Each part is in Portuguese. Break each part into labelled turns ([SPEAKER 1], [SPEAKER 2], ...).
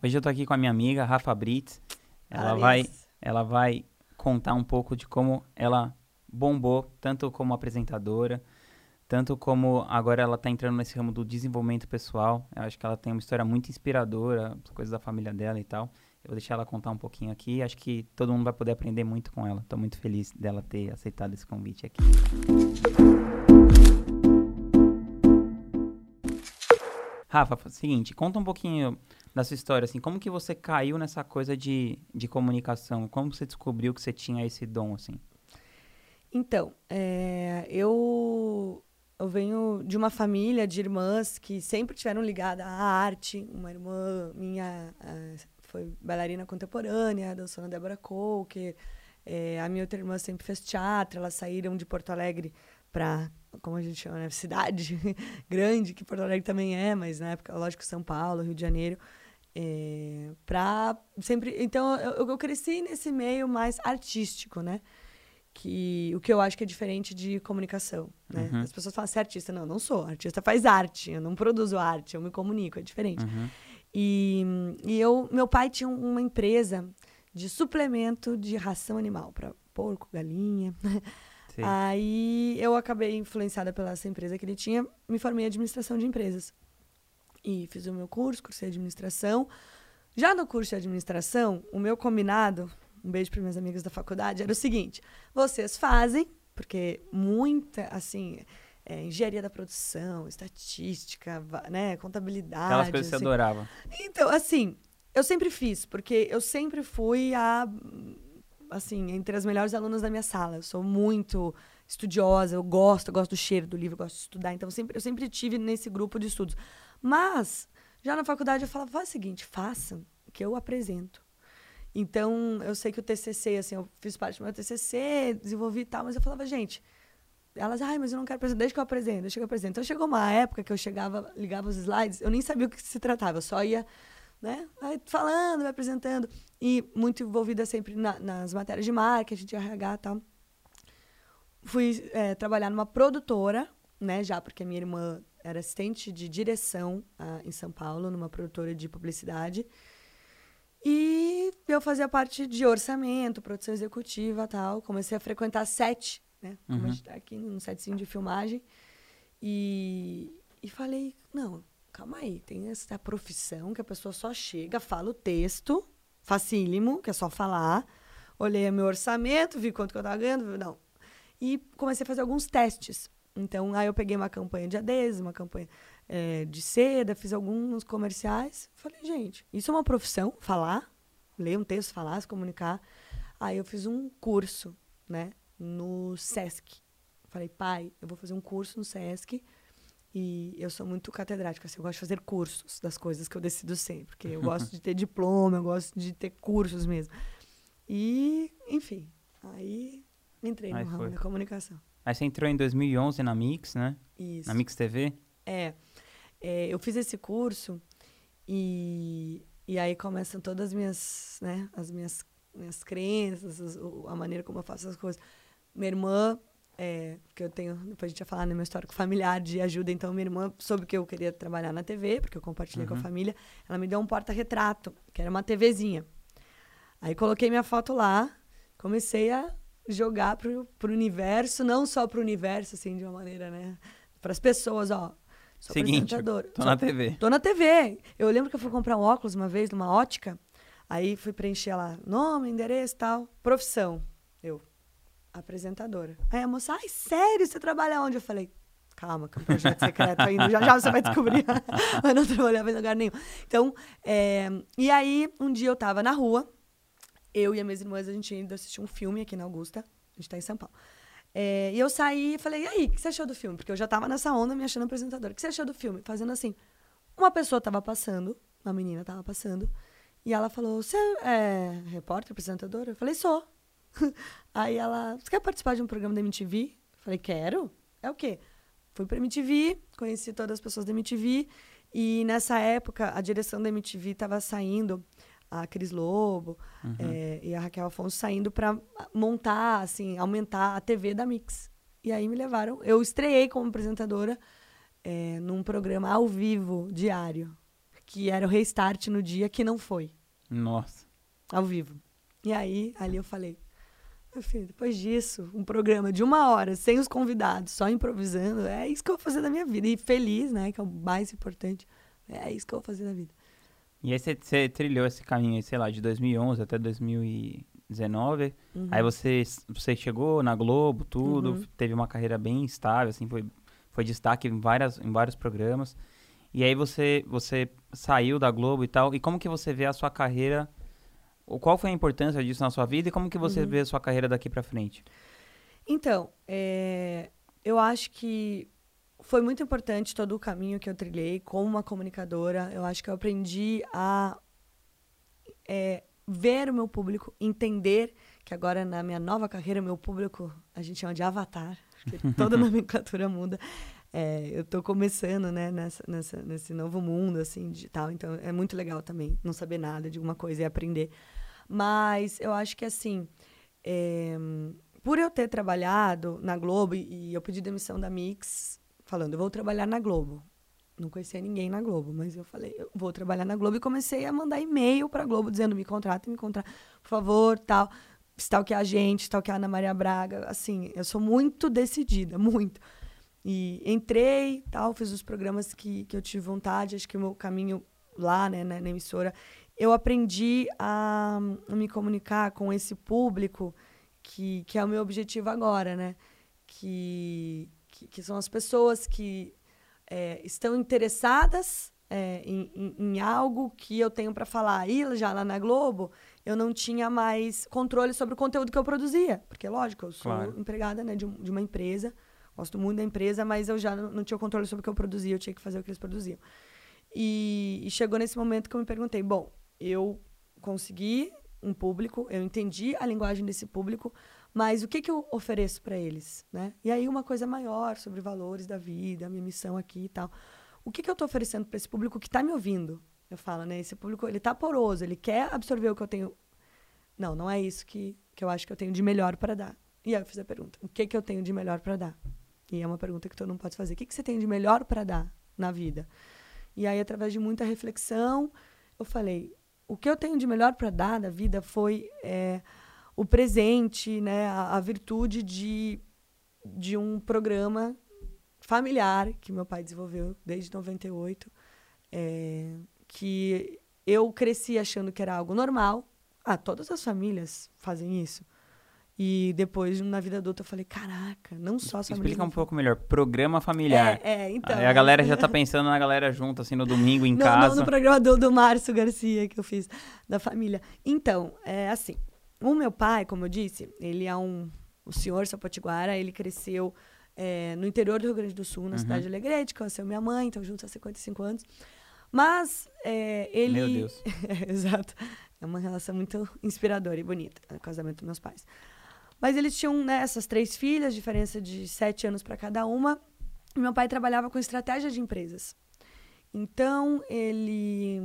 [SPEAKER 1] Hoje eu tô aqui com a minha amiga, Rafa Brits. Ela vai, ela vai contar um pouco de como ela bombou, tanto como apresentadora, tanto como agora ela tá entrando nesse ramo do desenvolvimento pessoal. Eu acho que ela tem uma história muito inspiradora, coisas da família dela e tal. Eu vou deixar ela contar um pouquinho aqui. Acho que todo mundo vai poder aprender muito com ela. Tô muito feliz dela ter aceitado esse convite aqui. Rafa, seguinte, conta um pouquinho da sua história, assim, como que você caiu nessa coisa de, de comunicação? Como você descobriu que você tinha esse dom, assim?
[SPEAKER 2] Então, é, eu, eu venho de uma família de irmãs que sempre tiveram ligada à arte. Uma irmã minha foi bailarina contemporânea, dançou na Débora que é, a minha outra irmã sempre fez teatro, elas saíram de Porto Alegre para, como a gente chama, né, cidade grande, que Porto Alegre também é, mas na época, lógico, São Paulo, Rio de Janeiro, é, pra sempre. Então, eu, eu cresci nesse meio mais artístico, né? Que, o que eu acho que é diferente de comunicação, né? Uhum. As pessoas falam, você é artista. Não, não sou. Artista faz arte. Eu não produzo arte, eu me comunico, é diferente. Uhum. E, e eu, meu pai tinha uma empresa de suplemento de ração animal para porco, galinha. Sim. Aí eu acabei influenciada pela essa empresa que ele tinha, me formei em administração de empresas e fiz o meu curso, curso de administração. Já no curso de administração, o meu combinado, um beijo para minhas amigas da faculdade, era o seguinte: vocês fazem, porque muita, assim, é, engenharia da produção, estatística, né, contabilidade.
[SPEAKER 1] Aquelas coisas assim. que você adorava.
[SPEAKER 2] Então, assim, eu sempre fiz, porque eu sempre fui a, assim, entre as melhores alunas da minha sala. Eu sou muito estudiosa, eu gosto, eu gosto do cheiro do livro, eu gosto de estudar. Então, eu sempre, eu sempre tive nesse grupo de estudos. Mas, já na faculdade eu falava, faz o seguinte, façam, que eu apresento. Então, eu sei que o TCC, assim, eu fiz parte do meu TCC, desenvolvi e tal, mas eu falava, gente, elas, ai, mas eu não quero apresentar, deixa que eu apresento, deixa que eu apresento. Então, chegou uma época que eu chegava, ligava os slides, eu nem sabia o que se tratava, eu só ia, né, falando, vai apresentando. E muito envolvida sempre na, nas matérias de marketing, de RH e tal. Fui é, trabalhar numa produtora, né, já porque a minha irmã era assistente de direção uh, em São Paulo, numa produtora de publicidade. E eu fazia parte de orçamento, produção executiva tal. Comecei a frequentar sete, né? Como uhum. a gente tá aqui num setzinho de filmagem. E, e falei, não, calma aí, tem essa profissão que a pessoa só chega, fala o texto, facílimo, que é só falar. Olhei meu orçamento, vi quanto que eu tava ganhando, não. E comecei a fazer alguns testes então, aí eu peguei uma campanha de adesivo, uma campanha é, de seda, fiz alguns comerciais. Falei, gente, isso é uma profissão? Falar, ler um texto, falar, se comunicar. Aí eu fiz um curso, né, no SESC. Falei, pai, eu vou fazer um curso no SESC e eu sou muito catedrática, assim, eu gosto de fazer cursos das coisas que eu decido ser, porque eu gosto de ter diploma, eu gosto de ter cursos mesmo. E, enfim, aí entrei aí no ramo da comunicação.
[SPEAKER 1] Aí você entrou em 2011 na Mix, né?
[SPEAKER 2] Isso.
[SPEAKER 1] Na Mix TV?
[SPEAKER 2] É. é eu fiz esse curso e, e aí começam todas as minhas, né, as minhas, minhas crenças, as, a maneira como eu faço as coisas. Minha irmã, é, que eu tenho, depois a gente vai falar no meu histórico familiar de ajuda, então minha irmã soube que eu queria trabalhar na TV, porque eu compartilhei uhum. com a uhum. família, ela me deu um porta-retrato, que era uma TVzinha. Aí coloquei minha foto lá, comecei a jogar pro, pro universo, não só pro universo, assim, de uma maneira, né? Para as pessoas, ó.
[SPEAKER 1] Sou Seguinte, tô na TV.
[SPEAKER 2] Tô na TV. Eu lembro que eu fui comprar um óculos uma vez numa ótica, aí fui preencher lá nome, endereço tal, profissão. Eu, apresentadora. Aí a moça, ai, sério, você trabalha onde? Eu falei, calma, que é um projeto secreto ainda, já já você vai descobrir. Mas não trabalhava em lugar nenhum. Então, é... e aí, um dia eu tava na rua, eu e as minhas irmãs, a gente indo assistir um filme aqui na Augusta. A gente tá em São Paulo. É, e eu saí e falei, e aí, o que você achou do filme? Porque eu já tava nessa onda me achando apresentadora. O que você achou do filme? Fazendo assim. Uma pessoa tava passando, uma menina tava passando, e ela falou, você é repórter, apresentadora? Eu falei, sou. aí ela, você quer participar de um programa da MTV? Eu falei, quero. É o quê? Fui pra MTV, conheci todas as pessoas da MTV, e nessa época a direção da MTV tava saindo a Cris Lobo uhum. é, e a Raquel Afonso saindo para montar, assim, aumentar a TV da Mix. E aí me levaram. Eu estreiei como apresentadora é, num programa ao vivo, diário. que era o restart no dia que não foi.
[SPEAKER 1] Nossa.
[SPEAKER 2] Ao vivo. E aí, ali eu falei, meu filho, depois disso, um programa de uma hora, sem os convidados, só improvisando, é isso que eu vou fazer da minha vida. E feliz, né? Que é o mais importante. É isso que eu vou fazer da vida.
[SPEAKER 1] E aí você trilhou esse caminho, sei lá, de 2011 até 2019. Uhum. Aí você, você chegou na Globo, tudo, uhum. teve uma carreira bem estável, assim, foi, foi destaque em, várias, em vários programas. E aí você, você saiu da Globo e tal. E como que você vê a sua carreira? Qual foi a importância disso na sua vida e como que você uhum. vê a sua carreira daqui para frente?
[SPEAKER 2] Então, é, eu acho que foi muito importante todo o caminho que eu trilhei como uma comunicadora. Eu acho que eu aprendi a é, ver o meu público, entender que agora na minha nova carreira, meu público, a gente chama de avatar, porque toda nomenclatura muda. É, eu estou começando, né, nessa, nessa, nesse novo mundo, assim, digital. Então, é muito legal também não saber nada de alguma coisa e aprender. Mas eu acho que, assim, é, por eu ter trabalhado na Globo e, e eu pedi demissão da Mix falando, eu vou trabalhar na Globo. Não conhecia ninguém na Globo, mas eu falei, eu vou trabalhar na Globo e comecei a mandar e-mail para a Globo dizendo, me contrata, me contrata, por favor, tal, stalkear a gente, stalkear a Ana Maria Braga, assim, eu sou muito decidida, muito. E entrei, tal, fiz os programas que, que eu tive vontade, acho que o meu caminho lá, né, na, na emissora, eu aprendi a, a, me comunicar com esse público que, que é o meu objetivo agora, né? Que, que, que são as pessoas que é, estão interessadas é, em, em, em, algo que eu tenho para falar. E já lá na Globo, eu não tinha mais controle sobre o conteúdo que eu produzia. Porque, lógico, eu sou claro. empregada né, de, de, uma empresa, gosto muito da empresa, mas eu já não, não, tinha controle sobre o que eu produzia, eu tinha que fazer o que eles produziam. E, e chegou nesse momento que eu me perguntei: bom, eu consegui um público, eu entendi a linguagem desse público, mas o que, que eu ofereço para eles, né? E aí uma coisa maior sobre valores da vida, a minha missão aqui e tal. O que, que eu estou oferecendo para esse público que está me ouvindo? Eu falo, né? Esse público, ele tá poroso, ele quer absorver o que eu tenho. Não, não é isso que, que eu acho que eu tenho de melhor para dar. E aí eu fiz a pergunta, o que, que eu tenho de melhor para dar? E é uma pergunta que todo mundo pode fazer. O que, que você tem de melhor para dar na vida? E aí, através de muita reflexão, eu falei, o que eu tenho de melhor para dar na vida foi... É, o presente, né, a, a, virtude de, de um programa familiar que meu pai desenvolveu desde 98, é, que eu cresci achando que era algo normal. Ah, todas as famílias fazem isso. E depois, na vida adulta, eu falei, caraca, não só as
[SPEAKER 1] famílias. Explica um pouco melhor. Programa familiar.
[SPEAKER 2] É, é então.
[SPEAKER 1] Aí a galera já tá pensando na galera junto, assim, no domingo em casa.
[SPEAKER 2] Não, no programa do, do Márcio Garcia que eu fiz, da família. Então, é assim, o meu pai, como eu disse, ele é um. O senhor Sapotiguara, ele cresceu é, no interior do Rio Grande do Sul, na uhum. cidade de Alegrete, conheceu minha mãe, então juntos há 55 anos. Mas é, ele.
[SPEAKER 1] Meu Deus.
[SPEAKER 2] exato. É uma relação muito inspiradora e bonita, o casamento dos meus pais. Mas eles tinham né, essas três filhas, diferença de sete anos para cada uma. E meu pai trabalhava com estratégia de empresas. Então, ele.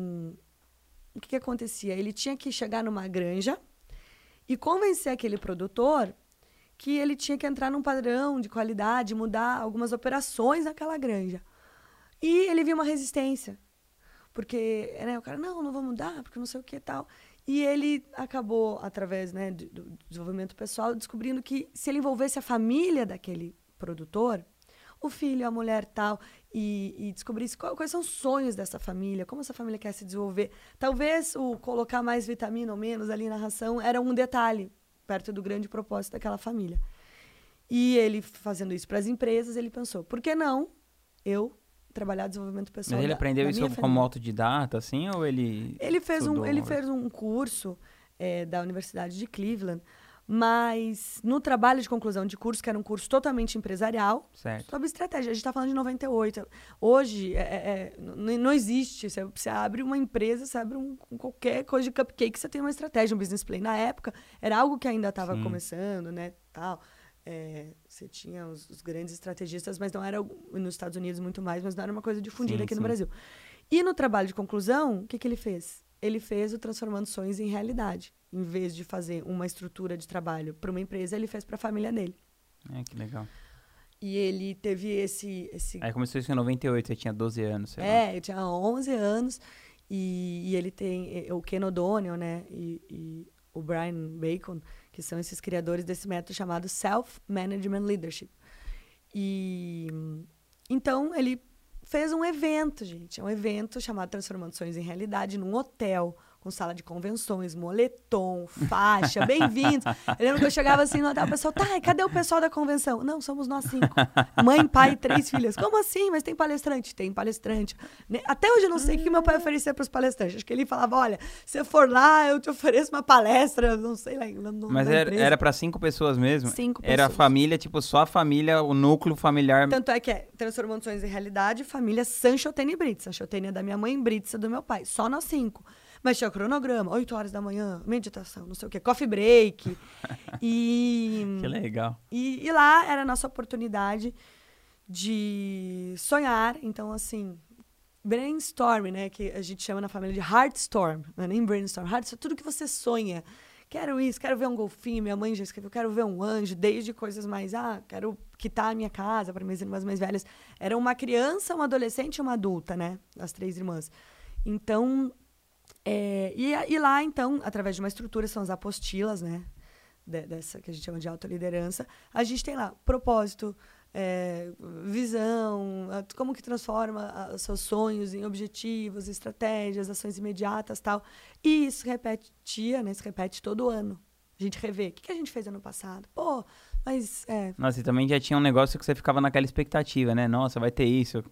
[SPEAKER 2] O que, que acontecia? Ele tinha que chegar numa granja e convencer aquele produtor que ele tinha que entrar num padrão de qualidade, mudar algumas operações naquela granja. E ele viu uma resistência. Porque né, o cara, não, não vou mudar, porque não sei o que e tal. E ele acabou, através né, do, do desenvolvimento pessoal, descobrindo que se ele envolvesse a família daquele produtor, o filho, a mulher tal, e, e descobrir qual, quais são os sonhos dessa família, como essa família quer se desenvolver. Talvez o colocar mais vitamina ou menos ali na ração era um detalhe perto do grande propósito daquela família. E ele fazendo isso para as empresas, ele pensou, por que não eu trabalhar desenvolvimento pessoal?
[SPEAKER 1] Mas ele
[SPEAKER 2] da,
[SPEAKER 1] aprendeu
[SPEAKER 2] da
[SPEAKER 1] isso como família? autodidata, assim, ou ele
[SPEAKER 2] Ele fez um ele fez um curso é, da Universidade de Cleveland mas no trabalho de conclusão de curso, que era um curso totalmente empresarial,
[SPEAKER 1] certo.
[SPEAKER 2] sobre estratégia. A gente está falando de 98. Hoje, é, é, é não existe. Você, você, abre uma empresa, você abre um, qualquer coisa de cupcake, você tem uma estratégia, um business plan. Na época, era algo que ainda estava começando, né? Tal. É, você tinha os, os, grandes estrategistas, mas não era nos Estados Unidos muito mais, mas não era uma coisa difundida sim, aqui sim. no Brasil. E no trabalho de conclusão, o que, que ele fez? Ele fez o Transformando Sonhos em Realidade em vez de fazer uma estrutura de trabalho para uma empresa, ele fez para a família dele.
[SPEAKER 1] É, que legal.
[SPEAKER 2] E ele teve esse, esse...
[SPEAKER 1] Aí começou isso em 98, você tinha 12 anos, sei
[SPEAKER 2] É, lá. eu tinha 11 anos. E, e ele tem o Ken O'Donnell, né? E, e, o Brian Bacon, que são esses criadores desse método chamado Self-Management Leadership. E então ele fez um evento, gente. É um evento chamado Transformando Sonhos em Realidade num hotel com sala de convenções, moletom, faixa, bem-vindos. Eu lembro que eu chegava assim no hotel, o pessoal, tá, cadê o pessoal da convenção? Não, somos nós cinco. Mãe, pai e três filhas. Como assim? Mas tem palestrante? Tem palestrante. Até hoje eu não sei o que meu pai oferecia para os palestrantes. Acho que ele falava, olha, se for lá, eu te ofereço uma palestra, não sei lá.
[SPEAKER 1] No, Mas era para cinco pessoas mesmo?
[SPEAKER 2] Cinco
[SPEAKER 1] pessoas. Era a família, tipo, só a família, o núcleo familiar.
[SPEAKER 2] Tanto é que é Transformando Sonhos em Realidade, família Sanchotene Brits. Sanchotene é da minha mãe, Brits é do meu pai. Só nós cinco. Mas tinha cronograma, 8 horas da manhã, meditação, não sei o quê, coffee break. e.
[SPEAKER 1] Que legal.
[SPEAKER 2] E, e lá era a nossa oportunidade de sonhar. Então, assim, brainstorm, né? Que a gente chama na família de heartstorm. Não é nem brainstorm, heartstorm, tudo que você sonha. Quero isso, quero ver um golfinho. Minha mãe já escreveu, quero ver um anjo, desde coisas mais, ah, quero quitar a minha casa para minhas irmãs mais velhas. Era uma criança, uma adolescente e uma adulta, né? As três irmãs. Então, é, e, e, lá, então, através de uma estrutura, são as apostilas, né? De, dessa que a gente chama de autoliderança. A gente tem lá propósito, é, visão, como que transforma os seus sonhos em objetivos, estratégias, ações imediatas tal. E isso repetia, né? Se repete todo ano. A gente revê. O que, que a gente fez ano passado? Pô, mas. É...
[SPEAKER 1] Nossa, e também já tinha um negócio que você ficava naquela expectativa, né? Nossa, vai ter isso.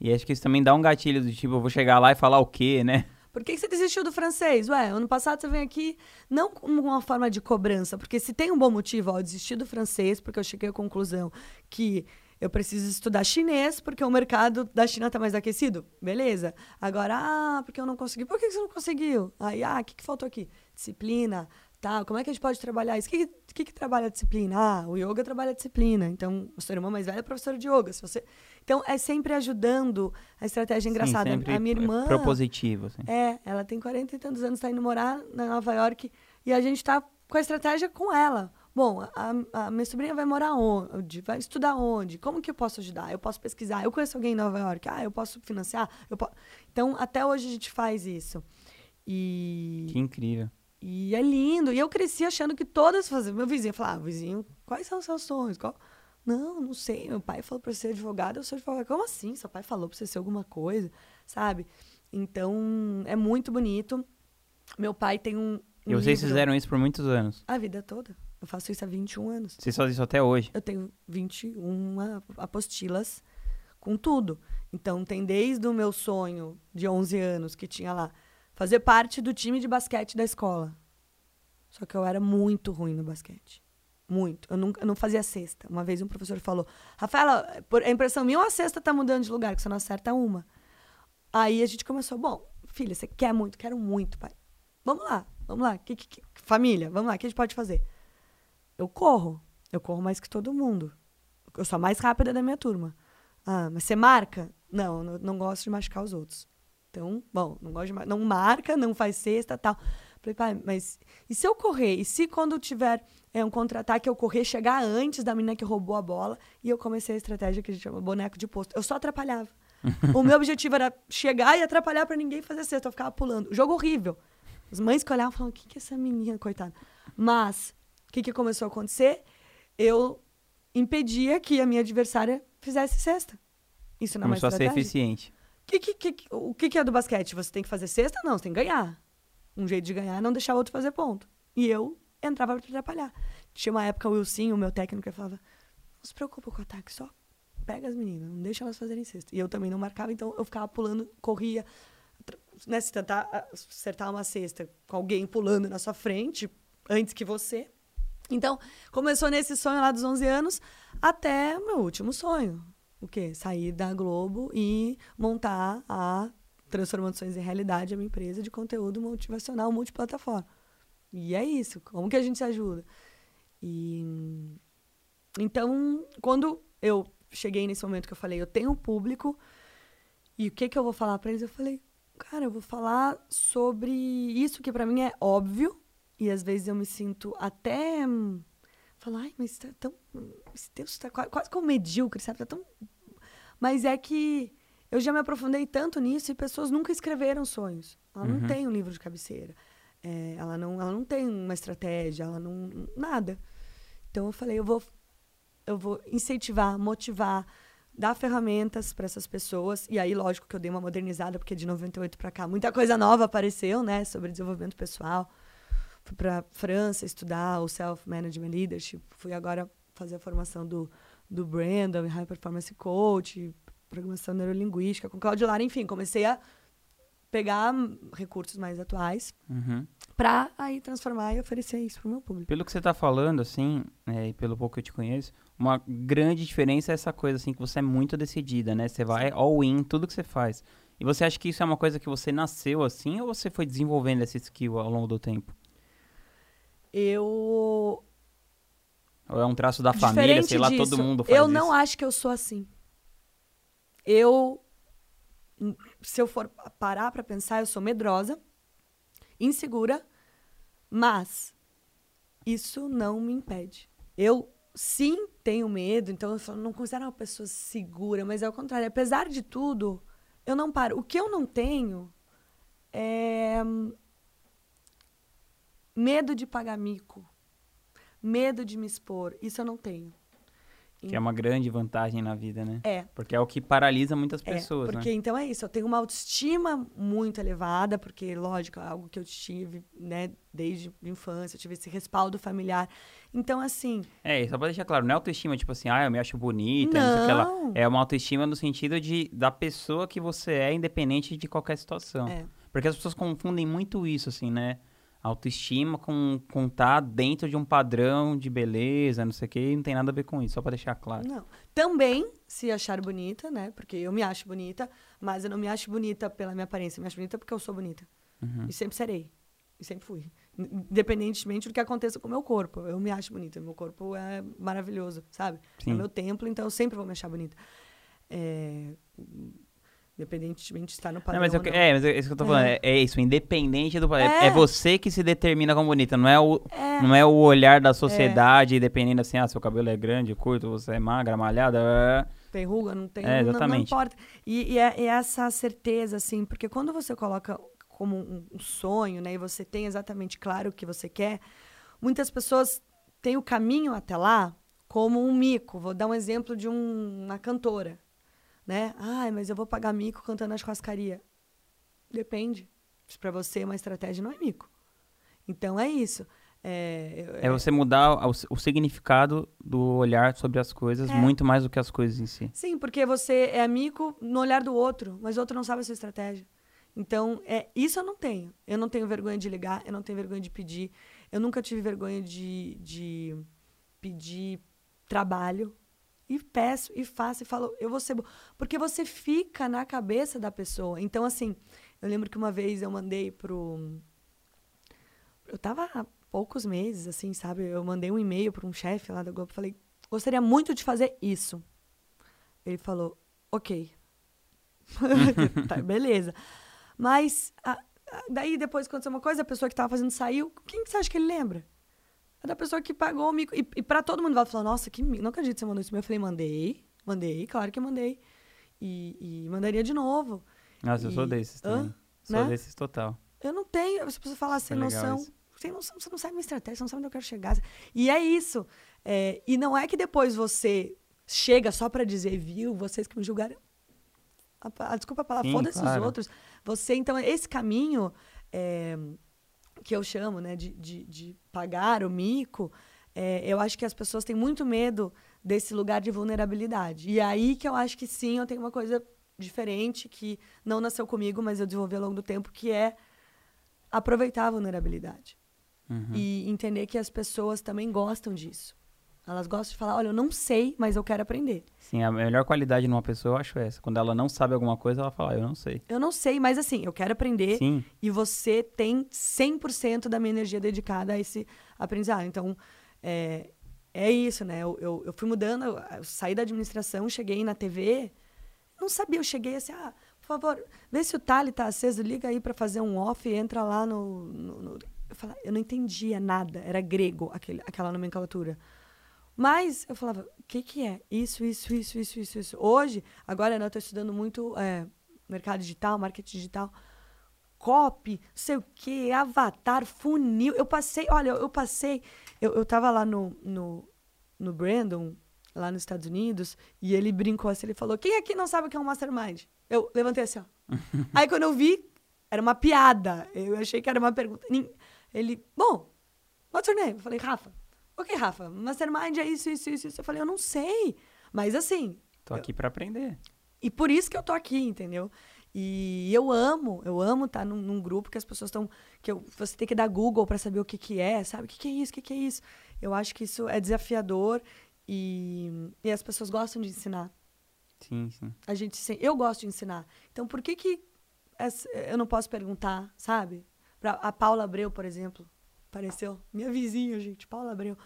[SPEAKER 1] E acho que isso também dá um gatilho do tipo, eu vou chegar lá e falar o quê, né?
[SPEAKER 2] Por que, você desistiu do francês? Ué, ano passado você vem aqui não com uma forma de cobrança, porque se tem um bom motivo, ó, eu desisti do francês, porque eu cheguei à conclusão que eu preciso estudar chinês porque o mercado da China está mais aquecido. Beleza. Agora, ah, porque eu não consegui. Por que você não conseguiu? Aí, ah, o que, que faltou aqui? Disciplina, tal. Como é que a gente pode trabalhar isso? O que, que, que trabalha a disciplina? Ah, o yoga trabalha a disciplina. Então, o seu irmão mais velho é professor de yoga. Se você então, é sempre ajudando a estratégia engraçada.
[SPEAKER 1] Sim,
[SPEAKER 2] a minha irmã.
[SPEAKER 1] Propositivo. Assim.
[SPEAKER 2] É, ela tem 40 e tantos anos, está indo morar na Nova York e a gente está com a estratégia com ela. Bom, a, a, minha sobrinha vai morar onde? Vai estudar onde? Como que eu posso ajudar? Eu posso pesquisar. Eu conheço alguém em Nova York. Ah, eu posso financiar? Eu posso... Então, até hoje a gente faz isso. E...
[SPEAKER 1] Que incrível.
[SPEAKER 2] E é lindo. E eu cresci achando que todas faziam. Meu vizinho falava, ah, vizinho, quais são os seus sonhos? Qual... Não, não sei. Meu pai falou para ser advogado, eu sou advogado. Como assim? Seu pai falou para você ser alguma coisa, sabe? Então, é muito bonito. Meu pai tem um. um
[SPEAKER 1] e vocês livro... fizeram isso por muitos anos?
[SPEAKER 2] A vida toda. Eu faço isso há 21 anos.
[SPEAKER 1] Vocês fazem isso até hoje?
[SPEAKER 2] Eu tenho 21 apostilas com tudo. Então, tem desde o meu sonho de 11 anos, que tinha lá, fazer parte do time de basquete da escola. Só que eu era muito ruim no basquete. Muito. Eu não, eu não fazia cesta. Uma vez um professor falou: Rafaela, por a impressão minha, a cesta tá mudando de lugar, que você não acerta uma. Aí a gente começou: bom, filha, você quer muito? Quero muito, pai. Vamos lá, vamos lá. Que, que, que, família, vamos lá, o que a gente pode fazer? Eu corro. Eu corro mais que todo mundo. Eu sou a mais rápida da minha turma. Ah, mas você marca? Não, não, não gosto de machucar os outros. Então, bom, não gosto de, não marca, não faz cesta, tal. Falei, pai, mas e se eu correr? E se quando tiver é, um contra-ataque eu correr, chegar antes da menina que roubou a bola? E eu comecei a estratégia que a gente chama boneco de posto. Eu só atrapalhava. o meu objetivo era chegar e atrapalhar para ninguém fazer cesta. Eu ficava pulando. Jogo horrível. As mães que olhavam falavam, o que, que é essa menina, coitada? Mas, o que, que começou a acontecer? Eu impedia que a minha adversária fizesse cesta. Isso não é
[SPEAKER 1] Começou a ser eficiente.
[SPEAKER 2] Que, que, o que, que é do basquete? Você tem que fazer cesta? Não, você tem que ganhar. Um jeito de ganhar é não deixar o outro fazer ponto. E eu entrava para atrapalhar. Tinha uma época o Wilson, o meu técnico, que falava: Não se preocupa com o ataque, só pega as meninas, não deixa elas fazerem cesta. E eu também não marcava, então eu ficava pulando, corria. Né, se tentar acertar uma cesta com alguém pulando na sua frente, antes que você. Então, começou nesse sonho lá dos 11 anos até meu último sonho. O quê? Sair da Globo e montar a Transformações em Realidade, a minha empresa de conteúdo motivacional multiplataforma. E é isso. Como que a gente se ajuda? E então, quando eu cheguei nesse momento que eu falei, eu tenho público e o que que eu vou falar para eles? Eu falei, cara, eu vou falar sobre isso que para mim é óbvio e às vezes eu me sinto até falar, ai, mas tá tão esse Deus tá quase, quase como medíocre, sabe? Tá tão mas é que eu já me aprofundei tanto nisso e pessoas nunca escreveram sonhos. Ela uhum. não tem um livro de cabeceira. É, ela, não, ela não tem uma estratégia, ela não. nada. Então eu falei, eu vou, eu vou incentivar, motivar, dar ferramentas para essas pessoas. E aí, lógico que eu dei uma modernizada, porque de 98 para cá muita coisa nova apareceu, né, sobre desenvolvimento pessoal. Fui para França estudar o Self Management Leadership. Fui agora fazer a formação do, do Brandon, High Performance Coach, programação neurolinguística, com Claudio Lara, enfim, comecei a pegar recursos mais atuais uhum. para aí transformar e oferecer isso para o meu público.
[SPEAKER 1] Pelo que você está falando, assim, é, e pelo pouco que eu te conheço, uma grande diferença é essa coisa, assim, que você é muito decidida, né? Você vai all in tudo que você faz. E você acha que isso é uma coisa que você nasceu assim ou você foi desenvolvendo esse skill ao longo do tempo?
[SPEAKER 2] Eu.
[SPEAKER 1] Ou é um traço da Diferente família, sei lá, disso, todo mundo faz
[SPEAKER 2] Eu
[SPEAKER 1] isso.
[SPEAKER 2] não acho que eu sou assim. Eu se eu for parar para pensar, eu sou medrosa, insegura, mas isso não me impede. Eu sim tenho medo, então eu não considero uma pessoa segura, mas é ao contrário. Apesar de tudo, eu não paro. O que eu não tenho é medo de pagar mico, medo de me expor. Isso eu não tenho.
[SPEAKER 1] Que é uma grande vantagem na vida, né?
[SPEAKER 2] É.
[SPEAKER 1] Porque é o que paralisa muitas
[SPEAKER 2] é,
[SPEAKER 1] pessoas,
[SPEAKER 2] é, porque
[SPEAKER 1] né?
[SPEAKER 2] então é isso, eu tenho uma autoestima muito elevada, porque, lógico, é algo que eu tive, né, desde a infância, eu tive esse respaldo familiar. Então, assim...
[SPEAKER 1] É, só pra deixar claro, não é autoestima tipo assim, ah, eu me acho bonita, não, não sei o que lá. É uma autoestima no sentido de, da pessoa que você é, independente de qualquer situação. É. Porque as pessoas confundem muito isso, assim, né? Autoestima com, com tá dentro de um padrão de beleza, não sei o que, não tem nada a ver com isso, só para deixar claro.
[SPEAKER 2] Não. Também se achar bonita, né? Porque eu me acho bonita, mas eu não me acho bonita pela minha aparência, eu me acho bonita porque eu sou bonita. Uhum. E sempre serei. E sempre fui. Independentemente do que aconteça com o meu corpo. Eu me acho bonita. Meu corpo é maravilhoso, sabe? Sim. É meu templo, então eu sempre vou me achar bonita. É Independentemente de estar no padrão. Não,
[SPEAKER 1] mas eu, é, mas é isso que eu tô falando. É, é isso, independente do padrão. É. é. você que se determina como bonita, não é o, é. Não é o olhar da sociedade, é. dependendo assim, ah, seu cabelo é grande, curto, você é magra, malhada. É.
[SPEAKER 2] Tem ruga, não tem. É, exatamente. Não, não importa. E, e, é, essa certeza, assim, porque quando você coloca como um, um sonho, né, e você tem exatamente claro o que você quer, muitas pessoas têm o caminho até lá como um mico. Vou dar um exemplo de um, uma cantora né? Ai, mas eu vou pagar mico cantando na churrascaria. Depende. Se para você uma estratégia não é mico. Então é isso.
[SPEAKER 1] É, é você mudar o, o, significado do olhar sobre as coisas é. muito mais do que as coisas em si.
[SPEAKER 2] Sim, porque você é amigo no olhar do outro, mas o outro não sabe a sua estratégia. Então, é, isso eu não tenho. Eu não tenho vergonha de ligar, eu não tenho vergonha de pedir. Eu nunca tive vergonha de, de pedir trabalho e peço e faço e falo, eu vou ser boa. Porque você fica na cabeça da pessoa. Então, assim, eu lembro que uma vez eu mandei pro. Eu tava há poucos meses, assim, sabe? Eu mandei um e-mail para um chefe lá da Globo. Falei, gostaria muito de fazer isso. Ele falou, ok. tá, beleza. Mas, a, a, daí depois aconteceu uma coisa, a pessoa que tava fazendo saiu. Quem que você acha que ele lembra? É da pessoa que pagou o mico. E, e pra todo mundo vai falar, nossa, que mico. Não acredito que você mandou isso. Eu falei, mandei, mandei, claro que mandei. E, e mandaria de novo.
[SPEAKER 1] Nossa,
[SPEAKER 2] e...
[SPEAKER 1] eu sou desses também. Hã? Sou né? desses total.
[SPEAKER 2] Eu não tenho. Você falar sem noção. Sem noção, você não sabe minha estratégia, você não sabe onde eu quero chegar. E é isso. É, e não é que depois você chega só para dizer, viu, vocês que me julgaram. A, a, desculpa a palavra, foda-se claro. os outros. Você, então, esse caminho. É, que eu chamo né, de, de, de pagar o mico, é, eu acho que as pessoas têm muito medo desse lugar de vulnerabilidade. E é aí que eu acho que sim, eu tenho uma coisa diferente que não nasceu comigo, mas eu desenvolvi ao longo do tempo, que é aproveitar a vulnerabilidade. Uhum. E entender que as pessoas também gostam disso. Elas gostam de falar, olha, eu não sei, mas eu quero aprender.
[SPEAKER 1] Sim, a melhor qualidade numa pessoa eu acho essa. Quando ela não sabe alguma coisa, ela fala, ah, eu não sei.
[SPEAKER 2] Eu não sei, mas assim, eu quero aprender. Sim. E você tem 100% da minha energia dedicada a esse aprendizado. Então, é, é isso, né? Eu, eu, eu fui mudando, eu saí da administração, cheguei na TV, não sabia, eu cheguei assim, ah, por favor, vê se o Tali tá aceso, liga aí para fazer um off entra lá no... no, no... Eu, falei, eu não entendia nada, era grego aquele, aquela nomenclatura. Mas eu falava, o que, que é? Isso, isso, isso, isso, isso, isso. Hoje, agora né, eu estou estudando muito é, mercado digital, marketing digital copy, sei o que, avatar, funil. Eu passei, olha, eu passei. Eu, eu tava lá no, no, no Brandon, lá nos Estados Unidos, e ele brincou assim, ele falou: Quem aqui não sabe o que é um mastermind? Eu levantei assim, ó. Aí quando eu vi, era uma piada. Eu achei que era uma pergunta. Ele, bom, what's your name? Eu falei, Rafa. Ok, Rafa, mastermind é isso, isso, isso, isso. Eu falei, eu não sei. Mas assim.
[SPEAKER 1] Tô aqui eu... para aprender.
[SPEAKER 2] E por isso que eu tô aqui, entendeu? E eu amo, eu amo estar num, num grupo que as pessoas estão. que eu, você tem que dar Google para saber o que, que é, sabe? O que, que é isso? O que, que é isso? Eu acho que isso é desafiador e, e as pessoas gostam de ensinar.
[SPEAKER 1] Sim, sim.
[SPEAKER 2] A gente, eu gosto de ensinar. Então, por que, que eu não posso perguntar, sabe? Pra, a Paula Abreu, por exemplo, apareceu. Minha vizinha, gente, Paula Abreu.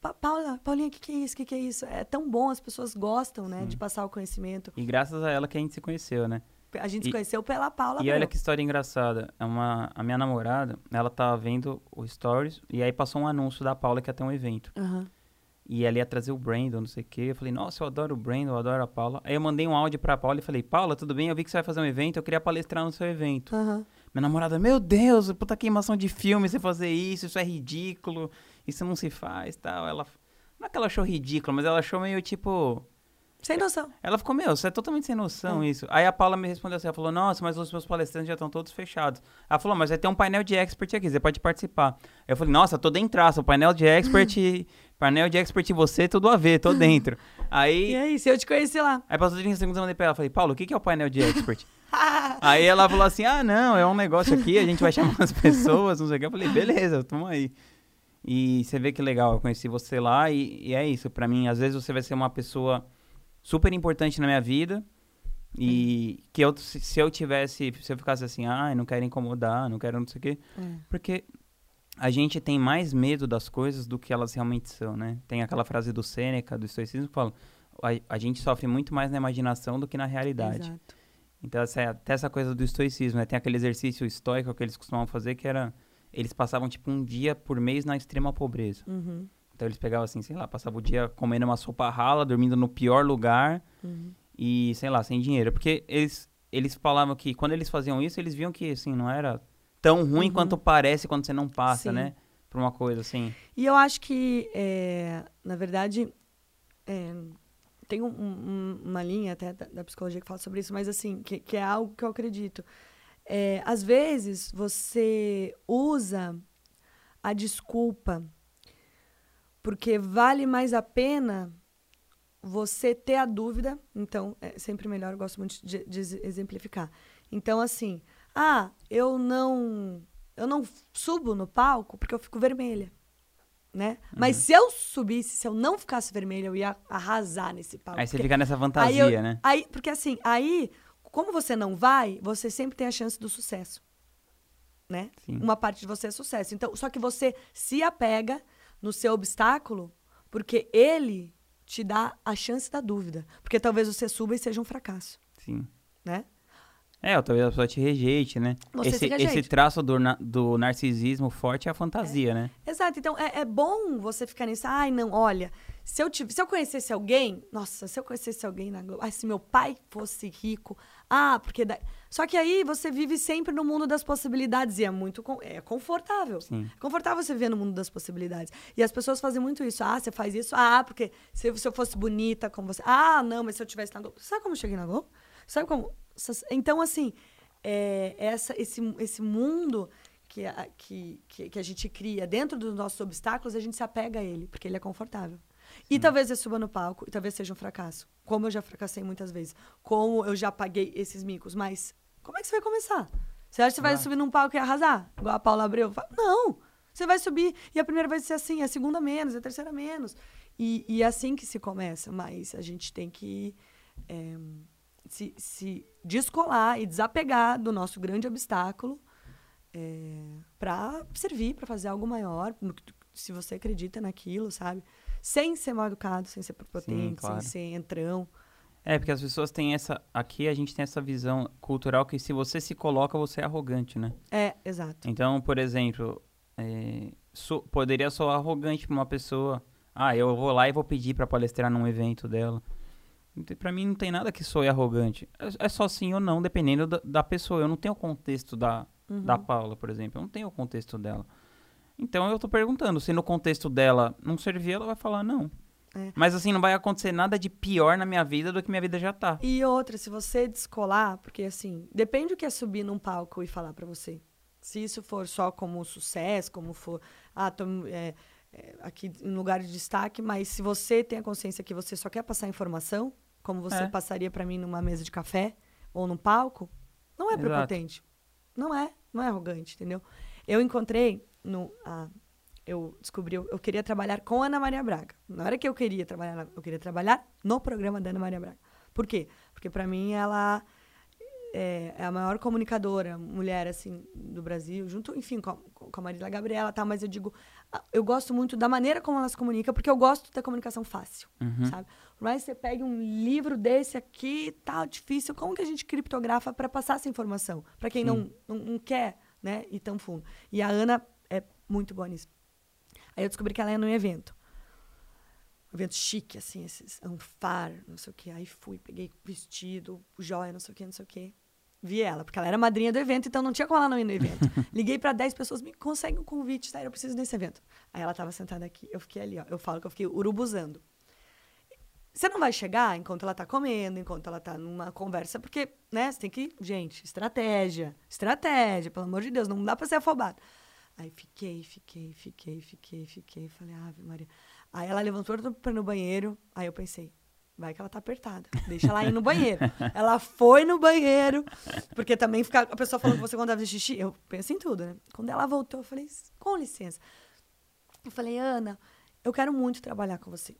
[SPEAKER 2] Pa Paula, Paulinha, o que, que é isso? O que, que é isso? É tão bom, as pessoas gostam, né, sim. de passar o conhecimento.
[SPEAKER 1] E graças a ela que a gente se conheceu, né?
[SPEAKER 2] A gente se conheceu pela Paula.
[SPEAKER 1] E olha que história engraçada. É uma, a minha namorada, ela tava vendo o Stories e aí passou um anúncio da Paula que ia ter um evento.
[SPEAKER 2] Uhum.
[SPEAKER 1] E ela ia trazer o Brandon, não sei o quê. Eu falei, nossa, eu adoro o Brandon, eu adoro a Paula. Aí eu mandei um áudio pra Paula e falei, Paula, tudo bem? Eu vi que você vai fazer um evento, eu queria palestrar no seu evento.
[SPEAKER 2] Uhum.
[SPEAKER 1] Minha namorada, meu Deus, puta queimação de filme você fazer isso, isso é ridículo, isso não se faz tal. Ela. Não é que ela achou ridículo, mas ela achou meio tipo.
[SPEAKER 2] Sem noção.
[SPEAKER 1] Ela ficou, meu, você é totalmente sem noção é. isso. Aí a Paula me respondeu assim, ela falou, nossa, mas os meus palestrantes já estão todos fechados. Ela falou, mas vai ter um painel de expert aqui, você pode participar. Eu falei, nossa, tô dentro, o painel de expert, painel de expert e você, tudo a ver, tô dentro. Aí...
[SPEAKER 2] E é isso, eu te conheci lá.
[SPEAKER 1] Aí passou 30 segundos, eu mandei pra ela, falei, Paulo, o que, que é o painel de expert? aí ela falou assim, ah, não, é um negócio aqui, a gente vai chamar as pessoas, não sei o que. Eu falei, beleza, tamo aí. E você vê que legal, eu conheci você lá e, e é isso, pra mim, às vezes você vai ser uma pessoa super importante na minha vida. E que eu, se eu tivesse, se eu ficasse assim, ah, não quero incomodar, não quero não sei o quê.
[SPEAKER 2] É.
[SPEAKER 1] Porque a gente tem mais medo das coisas do que elas realmente são, né? Tem aquela frase do Sêneca, do estoicismo, que fala, a, a gente sofre muito mais na imaginação do que na realidade.
[SPEAKER 2] Exato.
[SPEAKER 1] Então, essa, é até essa coisa do estoicismo, né? Tem aquele exercício estoico que eles costumavam fazer, que era... Eles passavam, tipo, um dia por mês na extrema pobreza.
[SPEAKER 2] Uhum.
[SPEAKER 1] Então eles pegavam assim, sei lá, passavam o dia comendo uma sopa rala, dormindo no pior lugar
[SPEAKER 2] uhum.
[SPEAKER 1] e, sei lá, sem dinheiro. Porque eles, eles falavam que quando eles faziam isso, eles viam que, assim, não era tão ruim uhum. quanto parece quando você não passa, Sim. né? Por uma coisa assim.
[SPEAKER 2] E eu acho que, é, na verdade, é, tem um, um, uma linha até da, da, psicologia que fala sobre isso, mas assim, que, que é algo que eu acredito. É, às vezes você usa a desculpa porque vale mais a pena você ter a dúvida. Então, é sempre melhor, eu gosto muito de, de exemplificar. Então, assim, ah, eu não eu não subo no palco porque eu fico vermelha. Né? Uhum. Mas se eu subisse, se eu não ficasse vermelha, eu ia arrasar nesse palco.
[SPEAKER 1] Aí você fica nessa fantasia,
[SPEAKER 2] eu,
[SPEAKER 1] né?
[SPEAKER 2] Aí, porque assim, aí, como você não vai, você sempre tem a chance do sucesso. Né?
[SPEAKER 1] Sim.
[SPEAKER 2] Uma parte de você é sucesso. Então, só que você se apega no seu obstáculo, porque ele te dá a chance da dúvida. Porque talvez você suba e seja um fracasso.
[SPEAKER 1] Sim.
[SPEAKER 2] Né?
[SPEAKER 1] É, ou talvez a pessoa te rejeite, né?
[SPEAKER 2] Você
[SPEAKER 1] esse,
[SPEAKER 2] esse
[SPEAKER 1] traço do, do narcisismo forte é a fantasia,
[SPEAKER 2] é.
[SPEAKER 1] né?
[SPEAKER 2] Exato. Então, é, é, bom você ficar nisso. Ai, não, olha, se eu, tive, se eu conhecesse alguém... Nossa, se eu conhecesse alguém na Globo... Ai, se meu pai fosse rico... Ah, porque... Da... Só que aí você vive sempre no mundo das possibilidades e é muito é confortável.
[SPEAKER 1] Sim.
[SPEAKER 2] É confortável você viver no mundo das possibilidades. E as pessoas fazem muito isso. Ah, você faz isso? Ah, porque se, se eu fosse bonita como você. Ah, não, mas se eu tivesse na Globo. Sabe como eu cheguei na Globo? Sabe como. Então, assim, é, essa, esse, esse mundo que a, que, que, a gente cria dentro dos nossos obstáculos, a gente se apega a ele, porque ele é confortável. E talvez eu suba no palco e talvez seja um fracasso. Como eu já fracassei muitas vezes. Como eu já paguei esses micos. Mas como é que você vai começar? Você acha que você vai subir num palco e arrasar? Igual a Paula Abreu? Não! Você vai subir e a primeira vai ser assim, a segunda menos, a terceira menos. E, e é assim que se começa, mas a gente tem que é, se, se descolar e desapegar do nosso grande obstáculo é, para servir, para fazer algo maior, se você acredita naquilo, sabe? Sem ser mal educado, sem ser prepotente, claro. sem ser entrão.
[SPEAKER 1] É, porque as pessoas têm essa. Aqui a gente tem essa visão cultural que se você se coloca, você é arrogante, né?
[SPEAKER 2] É, exato.
[SPEAKER 1] Então, por exemplo, é, so, poderia soar arrogante para uma pessoa. Ah, eu vou lá e vou pedir para palestrar num evento dela. Para mim não tem nada que soe arrogante. É, é só sim ou não, dependendo da, da, pessoa. Eu não tenho o contexto da, uhum. da Paula, por exemplo. Eu não tenho o contexto dela. Então eu tô perguntando, se no contexto dela não servir, ela vai falar não. É. Mas assim, não vai acontecer nada de pior na minha vida do que minha vida já tá.
[SPEAKER 2] E outra, se você descolar, porque assim, depende do que é subir num palco e falar para você. Se isso for só como sucesso, como for, ah, tô, é, é, aqui em lugar de destaque, mas se você tem a consciência que você só quer passar informação, como você é. passaria para mim numa mesa de café ou num palco, não é prepotente. Não é, não é arrogante, entendeu? Eu encontrei no, ah, eu descobri, eu, eu, queria trabalhar com Ana Maria Braga. Não era que eu queria trabalhar, eu queria trabalhar no programa da Ana Maria Braga. Por quê? Porque para mim ela é, é, a maior comunicadora mulher assim do Brasil, junto, enfim, com a, com a Marília Gabriela, tá? Mas eu digo, eu gosto muito da maneira como ela se comunica, porque eu gosto da comunicação fácil, uhum. sabe? Que você pegue um livro desse aqui, tá difícil, como que a gente criptografa para passar essa informação para quem não, não, não quer, né, ir tão fundo? E a Ana é muito boa nisso. Aí eu descobri que ela ia num evento. Um evento chique, assim, esses anfar, não sei o quê. Aí fui, peguei vestido, joia, não sei o quê, não sei o quê. Vi ela, porque ela era madrinha do evento, então não tinha como ela não ir no evento. Liguei para 10 pessoas, me consegue um convite, tá? Eu preciso desse evento. Aí ela tava sentada aqui, eu fiquei ali, ó. Eu falo que eu fiquei urubuzando. Você não vai chegar enquanto ela tá comendo, enquanto ela tá numa conversa, porque, né, você tem que. Gente, estratégia. Estratégia, pelo amor de Deus, não dá pra ser afobado. Aí fiquei, fiquei, fiquei, fiquei, fiquei. Falei, Ave Maria. Aí ela levantou para no banheiro. Aí eu pensei, vai que ela tá apertada. Deixa ela ir no banheiro. ela foi no banheiro. Porque também fica, a pessoa falou que você quando deve xixi. Eu penso em tudo, né? Quando ela voltou, eu falei, com licença. Eu falei, Ana, eu quero muito trabalhar com você.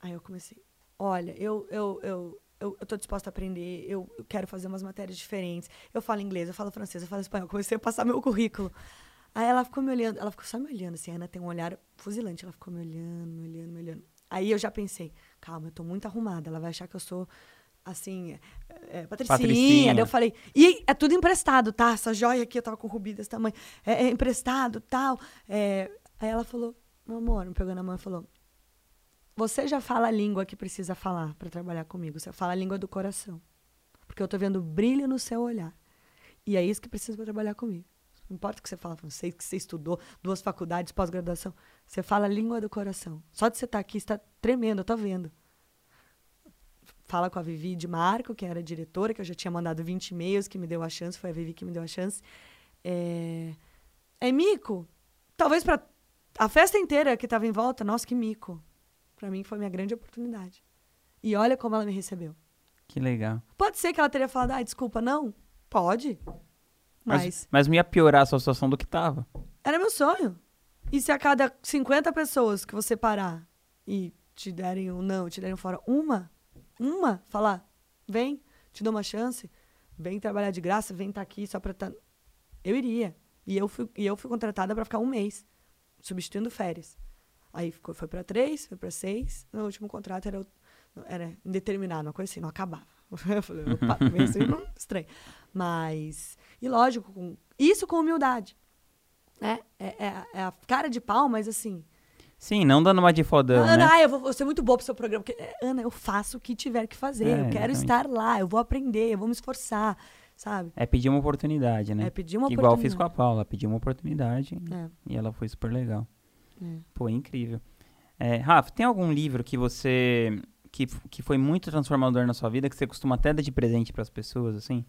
[SPEAKER 2] Aí eu comecei, olha, eu, eu, eu, eu, eu tô disposta a aprender, eu, eu quero fazer umas matérias diferentes. Eu falo inglês, eu falo francês, eu falo espanhol. Comecei a passar meu currículo. Aí ela ficou me olhando, ela ficou só me olhando, assim, a Ana tem um olhar fuzilante, ela ficou me olhando, me olhando, me olhando. Aí eu já pensei, calma, eu tô muito arrumada, ela vai achar que eu sou, assim, é, patricinha. patricinha. Daí eu falei, e é tudo emprestado, tá? Essa joia aqui, eu tava com rubi desse tamanho, é, é emprestado, tal. É... Aí ela falou, meu amor, me pegou na mão e falou, você já fala a língua que precisa falar para trabalhar comigo, você fala a língua do coração. Porque eu tô vendo brilho no seu olhar. E é isso que precisa para trabalhar comigo. Não importa o que você fala francês, que você estudou, duas faculdades, pós-graduação. Você fala a língua do coração. Só de você estar tá aqui, está tremendo, eu tô vendo. Fala com a Vivi de Marco, que era diretora, que eu já tinha mandado 20 e-mails, que me deu a chance, foi a Vivi que me deu a chance. É, é mico? Talvez para a festa inteira que estava em volta, nossa, que mico. Para mim foi minha grande oportunidade. E olha como ela me recebeu.
[SPEAKER 1] Que legal.
[SPEAKER 2] Pode ser que ela teria falado, ah, desculpa, não? Pode.
[SPEAKER 1] Mas, mas não ia piorar a sua situação do que tava.
[SPEAKER 2] Era meu sonho. E se a cada 50 pessoas que você parar e te derem um não, te derem fora, uma, uma, falar, vem, te dou uma chance, vem trabalhar de graça, vem estar tá aqui só pra estar. Tá... Eu iria. E eu fui, e eu fui contratada para ficar um mês, substituindo férias. Aí ficou, foi para três, foi para seis. No último contrato era, era indeterminado, uma coisa assim, não acabava. Eu falei, opa, assim, não, estranho. Mas, e lógico, com, isso com humildade. Né? É, é, é, a cara de pau, mas assim.
[SPEAKER 1] Sim, não dando uma de fodão,
[SPEAKER 2] Ana,
[SPEAKER 1] né?
[SPEAKER 2] ah, eu vou, vou ser muito boa pro seu programa. Porque, é, Ana, eu faço o que tiver que fazer. É, eu quero exatamente. estar lá, eu vou aprender, eu vou me esforçar, sabe?
[SPEAKER 1] É pedir uma oportunidade, né?
[SPEAKER 2] É pedir uma
[SPEAKER 1] Igual
[SPEAKER 2] oportunidade.
[SPEAKER 1] fiz com a Paula, pedi uma oportunidade é. e ela foi super legal.
[SPEAKER 2] É.
[SPEAKER 1] Pô, incrível. É, Rafa, tem algum livro que você que, que foi muito transformador na sua vida, que você costuma até dar de presente para as pessoas, assim?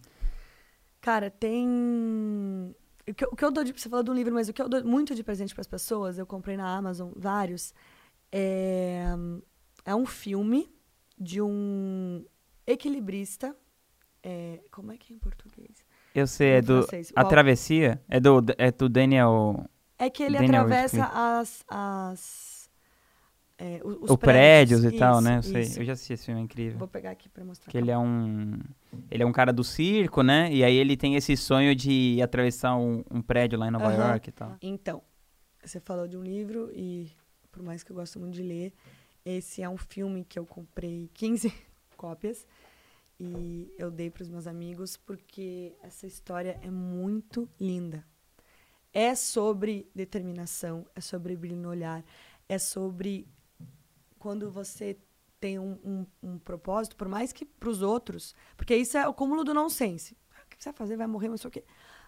[SPEAKER 2] Cara, tem. O que, o que eu dou de. Você falou de um livro, mas o que eu dou muito de presente para as pessoas, eu comprei na Amazon vários. É, é um filme de um equilibrista. É, como é que é em português?
[SPEAKER 1] Eu sei, é do. A Travessia? É do, é do Daniel.
[SPEAKER 2] É que ele Daniel atravessa as, as é, os,
[SPEAKER 1] o prédios, prédios e isso, tal, né? Eu, sei, eu já assisti esse filme, é incrível.
[SPEAKER 2] Vou pegar aqui pra mostrar.
[SPEAKER 1] Que ele é um. Ele é um cara do circo, né? E aí ele tem esse sonho de atravessar um, um prédio lá em Nova uhum. York e tal.
[SPEAKER 2] Então, você falou de um livro e, por mais que eu gosto muito de ler, esse é um filme que eu comprei 15 cópias e eu dei para os meus amigos porque essa história é muito linda. É sobre determinação, é sobre brilho no olhar, é sobre quando você tem um, um, um propósito, por mais que para os outros, porque isso é o cúmulo do nonsense. Ah, o que você vai fazer? Vai morrer, mas o quê.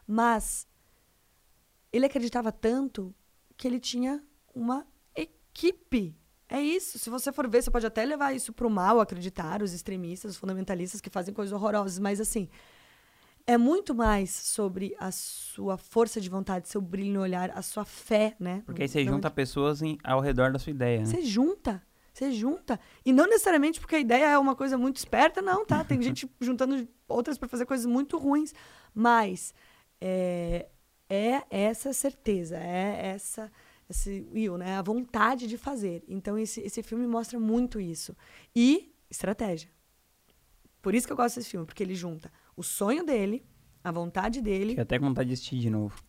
[SPEAKER 2] Mas ele acreditava tanto que ele tinha uma equipe. É isso. Se você for ver, você pode até levar isso para o mal, acreditar, os extremistas, os fundamentalistas que fazem coisas horrorosas, mas assim, é muito mais sobre a sua força de vontade, seu brilho no olhar, a sua fé, né?
[SPEAKER 1] Porque aí você junta onde... pessoas em, ao redor da sua ideia, né?
[SPEAKER 2] Você junta. Você junta. E não necessariamente porque a ideia é uma coisa muito esperta, não, tá? Tem gente juntando outras para fazer coisas muito ruins. Mas é, é essa certeza, é essa esse will, né? A vontade de fazer. Então esse, esse filme mostra muito isso. E estratégia. Por isso que eu gosto desse filme, porque ele junta o sonho dele, a vontade dele.
[SPEAKER 1] Fiquei até com vontade de assistir de novo.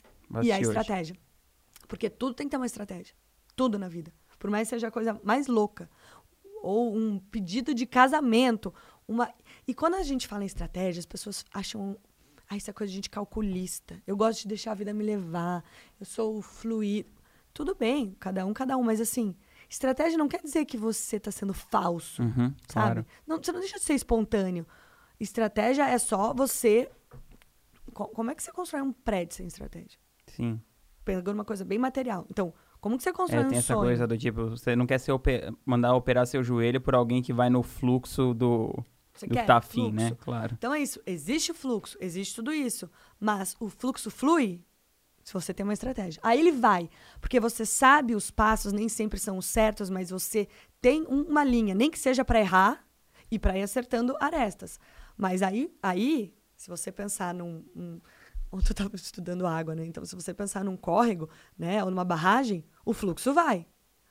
[SPEAKER 2] e a estratégia. Porque tudo tem que ter uma estratégia. Tudo na vida. Por mais que seja a coisa mais louca. Ou um pedido de casamento. Uma... E quando a gente fala em estratégia, as pessoas acham. Ah, isso é coisa de gente calculista. Eu gosto de deixar a vida me levar. Eu sou fluido. Tudo bem, cada um, cada um. Mas assim, estratégia não quer dizer que você está sendo falso.
[SPEAKER 1] Uhum,
[SPEAKER 2] sabe?
[SPEAKER 1] Claro.
[SPEAKER 2] Não, você não deixa de ser espontâneo. Estratégia é só você. Como é que você constrói um prédio sem estratégia?
[SPEAKER 1] Sim.
[SPEAKER 2] Pegando uma coisa bem material. Então, como que você constrói
[SPEAKER 1] é,
[SPEAKER 2] um
[SPEAKER 1] tem
[SPEAKER 2] sonho?
[SPEAKER 1] essa coisa do tipo, você não quer ser oper... mandar operar seu joelho por alguém que vai no fluxo do,
[SPEAKER 2] você
[SPEAKER 1] do
[SPEAKER 2] quer
[SPEAKER 1] que afim,
[SPEAKER 2] fluxo.
[SPEAKER 1] né? Claro.
[SPEAKER 2] Então é isso. Existe fluxo, existe tudo isso. Mas o fluxo flui se você tem uma estratégia. Aí ele vai. Porque você sabe os passos, nem sempre são os certos, mas você tem uma linha, nem que seja para errar e para ir acertando arestas. Mas aí, aí se você pensar num. Um, ontem eu estava estudando água, né? Então, se você pensar num córrego, né, ou numa barragem, o fluxo vai.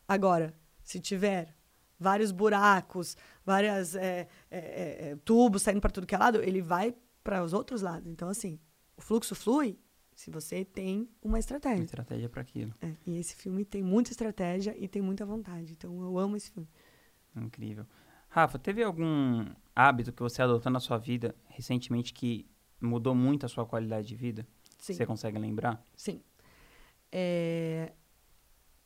[SPEAKER 2] Agora, se tiver vários buracos, vários é, é, é, tubos saindo para tudo que é lado, ele vai para os outros lados. Então, assim, o fluxo flui se você tem uma estratégia. Uma
[SPEAKER 1] estratégia para aquilo.
[SPEAKER 2] É, e esse filme tem muita estratégia e tem muita vontade. Então, eu amo esse filme.
[SPEAKER 1] Incrível. Rafa, teve algum hábito que você adotou na sua vida recentemente que mudou muito a sua qualidade de vida?
[SPEAKER 2] Sim.
[SPEAKER 1] Você consegue lembrar?
[SPEAKER 2] Sim. É...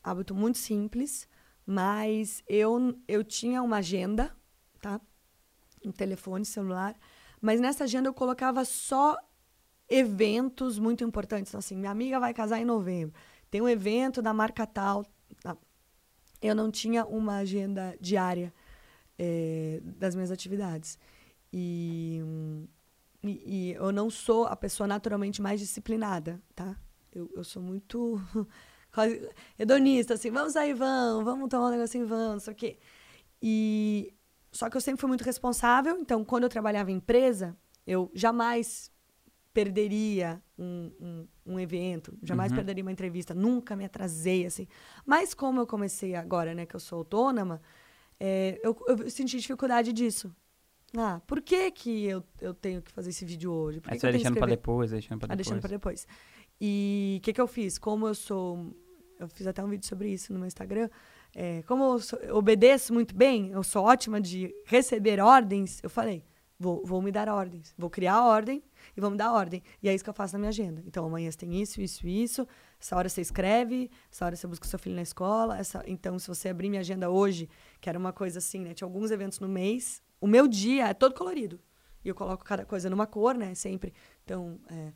[SPEAKER 2] Hábito muito simples, mas eu, eu tinha uma agenda, tá? Um telefone celular, mas nessa agenda eu colocava só eventos muito importantes. Então, assim, minha amiga vai casar em novembro, tem um evento da marca tal. Tá? Eu não tinha uma agenda diária é, das minhas atividades. E, e, e, eu não sou a pessoa naturalmente mais disciplinada, tá? Eu, eu sou muito hedonista, assim, vamos sair, vamos, vamos tomar um negocinho, vamos, não sei o quê. E, só que eu sempre fui muito responsável, então quando eu trabalhava em empresa, eu jamais perderia um, um, um evento, jamais uhum. perderia uma entrevista, nunca me atrasei, assim. Mas como eu comecei agora, né, que eu sou autônoma, é, eu, eu, senti dificuldade disso. Ah, por que, que eu, eu tenho que fazer esse vídeo hoje? Por
[SPEAKER 1] que
[SPEAKER 2] Aí você
[SPEAKER 1] vai deixando para depois, deixando para
[SPEAKER 2] ah,
[SPEAKER 1] depois.
[SPEAKER 2] deixando para depois. E o que, que eu fiz? Como eu sou. Eu fiz até um vídeo sobre isso no meu Instagram. É, como eu, sou, eu, obedeço muito bem, eu sou ótima de receber ordens, eu falei, vou, vou me dar ordens. Vou criar a ordem e vou me dar ordem. E é isso que eu faço na minha agenda. Então, amanhã você tem isso, isso, isso. Essa hora você escreve, essa hora você busca seu filho na escola. Essa... Então, se você abrir minha agenda hoje, que era uma coisa assim, né? Tinha alguns eventos no mês. O meu dia é todo colorido. E eu coloco cada coisa numa cor, né? Sempre. Então, é,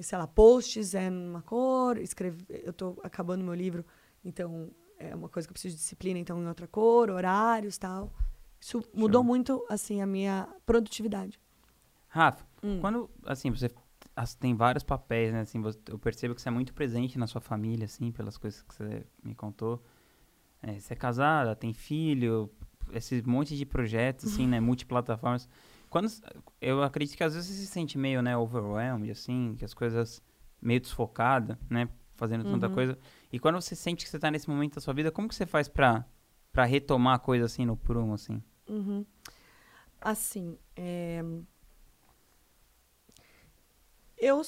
[SPEAKER 2] sei lá, posts é numa cor. Escreve... Eu estou acabando meu livro, então é uma coisa que eu preciso de disciplina, então em outra cor, horários tal. Isso mudou Show. muito, assim, a minha produtividade.
[SPEAKER 1] Rafa, hum. quando, assim, você tem vários papéis, né? Assim, eu percebo que você é muito presente na sua família, assim, pelas coisas que você me contou. É, você é casada, tem filho, esse monte de projetos, assim, né? Multiplataformas. Quando, eu acredito que às vezes você se sente meio, né, overwhelmed, assim, que as coisas meio desfocada, né? Fazendo tanta uhum. coisa. E quando você sente que você está nesse momento da sua vida, como que você faz pra, pra retomar a coisa, assim, no prumo, assim?
[SPEAKER 2] Uhum. Assim, é eu,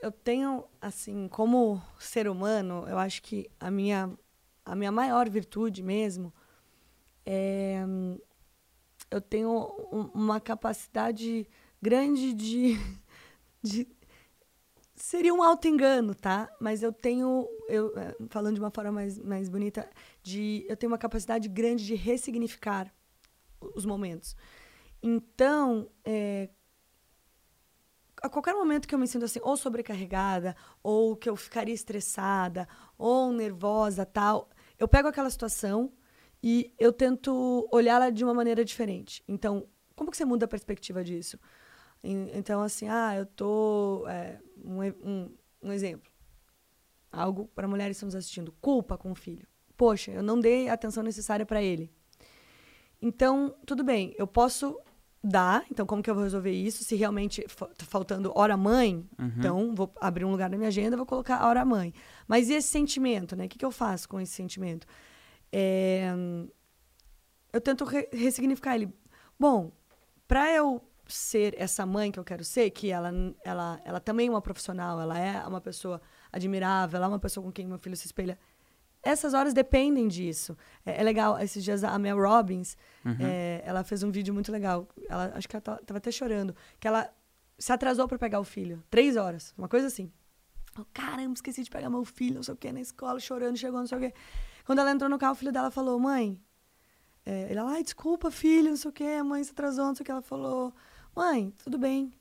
[SPEAKER 2] eu tenho, assim, como ser humano, eu acho que a minha, a minha maior virtude mesmo é. Eu tenho uma capacidade grande de, de seria um auto-engano, tá? Mas eu tenho, eu é, falando de uma forma mais, mais bonita, de eu tenho uma capacidade grande de ressignificar os momentos. Então, é, a qualquer momento que eu me sinto assim, ou sobrecarregada, ou que eu ficaria estressada, ou nervosa, tal, eu pego aquela situação e eu tento olhá-la de uma maneira diferente. Então, como que você muda a perspectiva disso? Então, assim, ah, eu tô. É, um, um, um exemplo. Algo para mulheres que estamos assistindo. Culpa com o filho. Poxa, eu não dei a atenção necessária para ele. Então, tudo bem, eu posso dar. Então, como que eu vou resolver isso? Se realmente tá faltando hora mãe, uhum. então vou abrir um lugar na minha agenda, vou colocar hora mãe. Mas e esse sentimento, né? O que, que eu faço com esse sentimento? É... Eu tento re ressignificar ele. Bom, para eu ser essa mãe que eu quero ser, que ela, ela, ela também é uma profissional, ela é uma pessoa admirável, ela é uma pessoa com quem meu filho se espelha. Essas horas dependem disso. É, é legal, esses dias a Mel Robbins, uhum. é, ela fez um vídeo muito legal. Ela, acho que ela tava até chorando. Que ela se atrasou para pegar o filho. Três horas, uma coisa assim. Oh, caramba, esqueci de pegar meu filho, não sei o quê, na escola, chorando, chegou, não sei o quê. Quando ela entrou no carro, o filho dela falou, mãe... É, ele, ai, desculpa, filho, não sei o quê, a mãe se atrasou, não sei o que. Ela falou, mãe, tudo bem.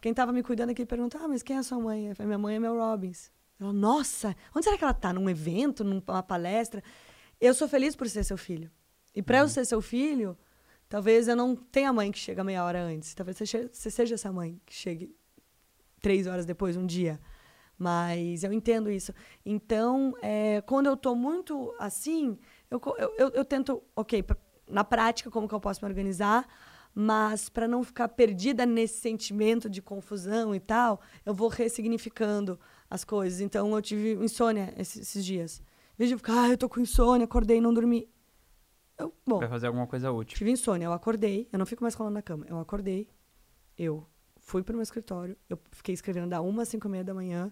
[SPEAKER 2] Quem estava me cuidando aqui perguntou, ah, mas quem é a sua mãe? Eu falei, minha mãe é Mel Robbins. Ela, nossa, onde será que ela está? Num evento, numa palestra? Eu sou feliz por ser seu filho. E para uhum. eu ser seu filho, talvez eu não tenha mãe que chega meia hora antes. Talvez você, você seja essa mãe que chegue três horas depois, um dia. Mas eu entendo isso. Então, é, quando eu estou muito assim, eu, eu, eu, tento, ok, na prática, como que eu posso me organizar? mas para não ficar perdida nesse sentimento de confusão e tal, eu vou ressignificando as coisas. Então eu tive insônia esses, esses dias. De ficar, ah, eu tô com insônia, acordei e não dormi. Eu, bom,
[SPEAKER 1] Vai fazer alguma coisa útil.
[SPEAKER 2] Tive insônia, eu acordei, eu não fico mais rolando na cama. Eu acordei, eu fui pro meu escritório, eu fiquei escrevendo da uma às cinco e meia da manhã.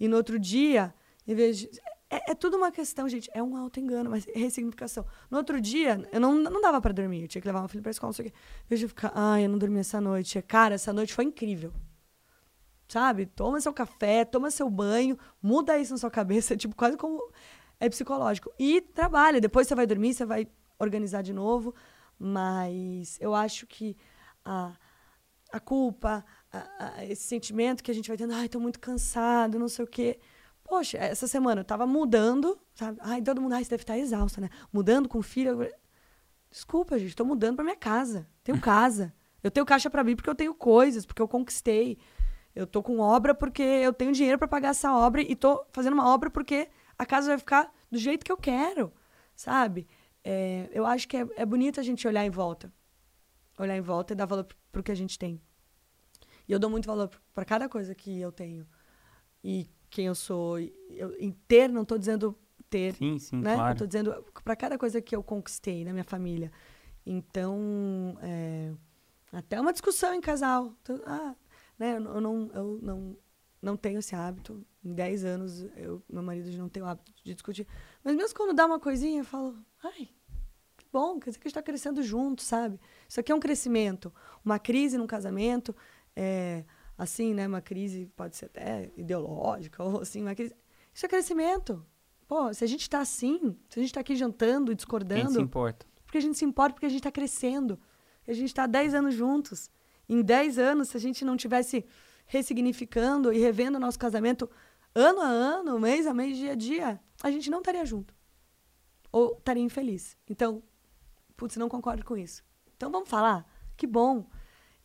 [SPEAKER 2] E no outro dia, em vez de, é, é, tudo uma questão, gente. É um auto-engano, mas é ressignificação. No outro dia, eu não, não dava para dormir. Eu tinha que levar meu filho pra escola, não sei o quê. Eu ia ficar, ai, eu não dormi essa noite. Cara, essa noite foi incrível. Sabe? Toma seu café, toma seu banho, muda isso na sua cabeça, tipo, quase como é psicológico. E trabalha. Depois você vai dormir, você vai organizar de novo. Mas eu acho que a, a culpa, a, a, esse sentimento que a gente vai tendo, ai, tô muito cansado, não sei o quê Poxa, essa semana eu tava mudando, sabe? Ai, todo mundo, ai, você deve estar exausta, né? Mudando com o filho. Desculpa, gente, tô mudando pra minha casa. Tenho casa. Eu tenho caixa para abrir porque eu tenho coisas, porque eu conquistei. Eu tô com obra porque eu tenho dinheiro para pagar essa obra e tô fazendo uma obra porque a casa vai ficar do jeito que eu quero, sabe? É, eu acho que é, é bonito a gente olhar em volta. Olhar em volta e dar valor pro que a gente tem. E eu dou muito valor para cada coisa que eu tenho. E quem eu sou. Eu, em ter, não estou dizendo ter.
[SPEAKER 1] Sim, sim,
[SPEAKER 2] né?
[SPEAKER 1] claro.
[SPEAKER 2] Estou dizendo para cada coisa que eu conquistei na minha família. Então, é, até uma discussão em casal. Então, ah, né, eu não, eu não, não tenho esse hábito. Em 10 anos, eu, meu marido não tem o hábito de discutir. Mas mesmo quando dá uma coisinha, eu falo, ai, que bom, quer dizer que a gente está crescendo junto, sabe? Isso aqui é um crescimento. Uma crise num casamento. É, assim, né? Uma crise pode ser até ideológica, ou assim, uma crise. Isso é crescimento. Pô, se a gente está assim, se a gente está aqui jantando, discordando. Quem
[SPEAKER 1] se importa?
[SPEAKER 2] Porque a gente se importa, porque a gente está crescendo. A gente está 10 anos juntos. Em 10 anos, se a gente não tivesse ressignificando e revendo o nosso casamento ano a ano, mês a mês, dia a dia, a gente não estaria junto. Ou estaria infeliz. Então, putz, não concordo com isso. Então vamos falar? Que bom.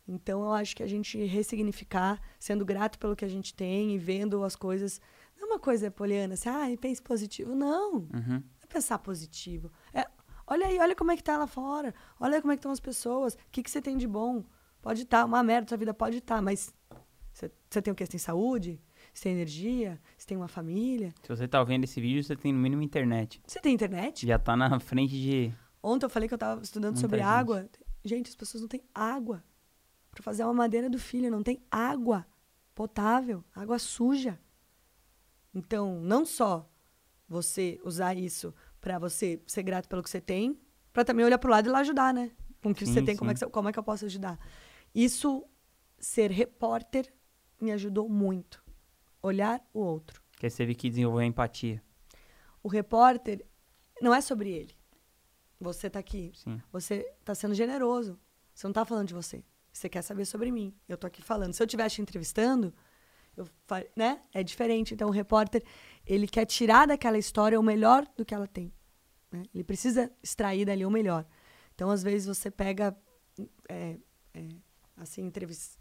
[SPEAKER 2] Então, eu acho que a gente ressignificar, sendo grato pelo que a gente tem e vendo as coisas. Não é uma coisa poliana, assim, ah, pense positivo. Não.
[SPEAKER 1] Uhum.
[SPEAKER 2] É pensar positivo. É, olha aí, olha como é que tá lá fora. Olha como é que estão as pessoas. O que, que você tem de bom? Pode estar, tá, uma merda, sua vida pode estar, tá, mas você tem o quê? Você tem saúde? Você tem energia? Você tem uma família?
[SPEAKER 1] Se você tá vendo esse vídeo, você tem no mínimo internet.
[SPEAKER 2] Você tem internet?
[SPEAKER 1] Já tá na frente de.
[SPEAKER 2] Ontem eu falei que eu tava estudando Muita sobre gente. água. Gente, as pessoas não têm água para fazer uma madeira do filho, não tem água potável, água suja. Então, não só você usar isso para você ser grato pelo que você tem, para também olhar para o lado e lá ajudar, né? Com o que sim, você tem, como é que, como é que eu posso ajudar? Isso, ser repórter, me ajudou muito. Olhar o outro.
[SPEAKER 1] Que você teve que desenvolver a empatia.
[SPEAKER 2] O repórter não é sobre ele. Você está aqui.
[SPEAKER 1] Sim.
[SPEAKER 2] Você está sendo generoso. Você não está falando de você. Você quer saber sobre mim. Eu estou aqui falando. Se eu estivesse entrevistando, eu, né? É diferente. Então, o repórter, ele quer tirar daquela história o melhor do que ela tem. Né? Ele precisa extrair dali o melhor. Então, às vezes, você pega, é, é, assim,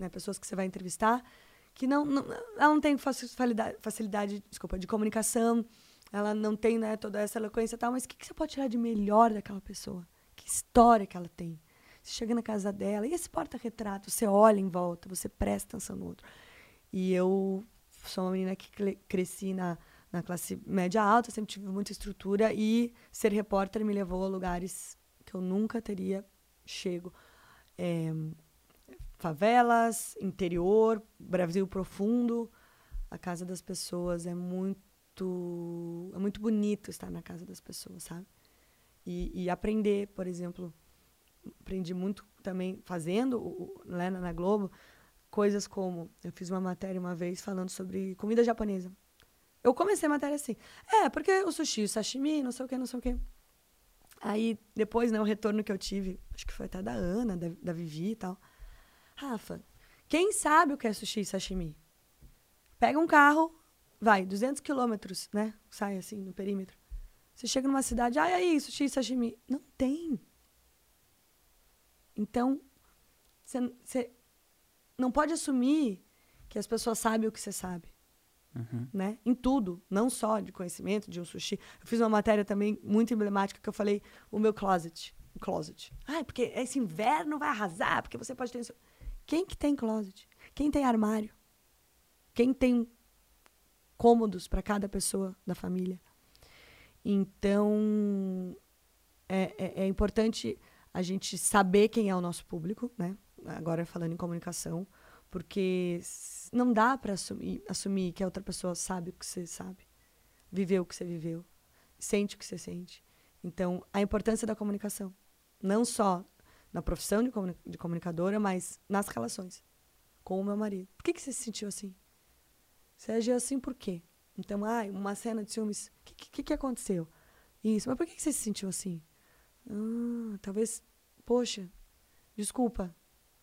[SPEAKER 2] né, pessoas que você vai entrevistar que não, não, ela não tem facilidade, facilidade desculpa, de comunicação, ela não tem né, toda essa eloquência e tal, mas o que, que você pode tirar de melhor daquela pessoa? Que história que ela tem? Você chega na casa dela, e esse porta-retrato? Você olha em volta, você presta atenção no outro. E eu sou uma menina que cresci na, na classe média alta, sempre tive muita estrutura e ser repórter me levou a lugares que eu nunca teria chego. É, favelas, interior, Brasil profundo. A casa das pessoas é muito é muito bonito estar na casa das pessoas, sabe? E, e aprender, por exemplo, aprendi muito também fazendo né, na Globo coisas como eu fiz uma matéria uma vez falando sobre comida japonesa. Eu comecei a matéria assim. É, porque o sushi, o sashimi, não sei o que, não sei o que. Aí, depois, né, o retorno que eu tive, acho que foi até da Ana, da, da Vivi e tal. Rafa, quem sabe o que é sushi e sashimi? Pega um carro, vai, 200 quilômetros, né? Sai assim, no perímetro. Você chega numa cidade, ah, aí, sushi e sashimi. Não tem. Então, você não pode assumir que as pessoas sabem o que você sabe.
[SPEAKER 1] Uhum.
[SPEAKER 2] Né? Em tudo, não só de conhecimento, de um sushi. Eu fiz uma matéria também muito emblemática que eu falei o meu closet. O closet. Ah, porque esse inverno vai arrasar, porque você pode ter. Quem que tem closet? Quem tem armário? Quem tem cômodos para cada pessoa da família? Então, é, é, é importante a gente saber quem é o nosso público, né? agora falando em comunicação, porque não dá para assumir, assumir que a outra pessoa sabe o que você sabe, viveu o que você viveu, sente o que você sente. Então, a importância da comunicação, não só na profissão de, comuni de comunicadora, mas nas relações com o meu marido. Por que, que você se sentiu assim? Você agiu assim por quê? Então, ah, uma cena de ciúmes. O que, que, que aconteceu? Isso. Mas por que, que você se sentiu assim? Ah, talvez, poxa, desculpa,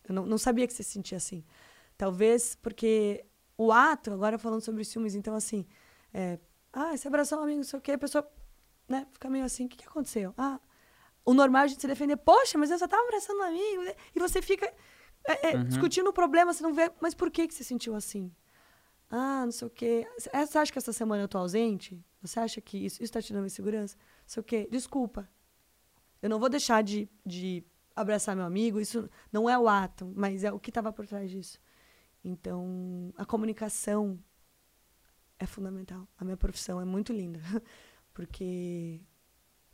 [SPEAKER 2] eu não, não sabia que você se sentia assim. Talvez porque o ato, agora falando sobre os ciúmes, então assim, é, ah, você abraçou um amigo, não sei o quê, a pessoa né, fica meio assim, o que, que aconteceu? Ah, o normal é a gente se defender, poxa, mas eu só tava abraçando um amigo, né? e você fica é, é, uhum. discutindo o problema, você não vê, mas por que, que você sentiu assim? Ah, não sei o quê. Você acha que essa semana eu tô ausente? Você acha que isso está te dando insegurança? Não sei o quê. Desculpa. Eu não vou deixar de, de abraçar meu amigo, isso não é o ato, mas é o que estava por trás disso. Então, a comunicação é fundamental. A minha profissão é muito linda, porque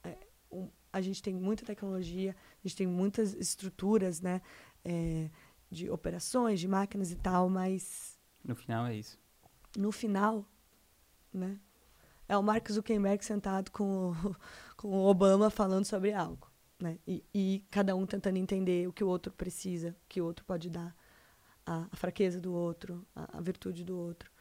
[SPEAKER 2] é, a gente tem muita tecnologia, a gente tem muitas estruturas, né, é, de operações, de máquinas e tal, mas
[SPEAKER 1] no final é isso.
[SPEAKER 2] No final, né, é o Mark Zuckerberg sentado com o, com o Obama falando sobre algo né? E, e, cada um tentando entender o que o outro precisa, o que o outro pode dar, a, a fraqueza do outro, a, a, virtude do outro.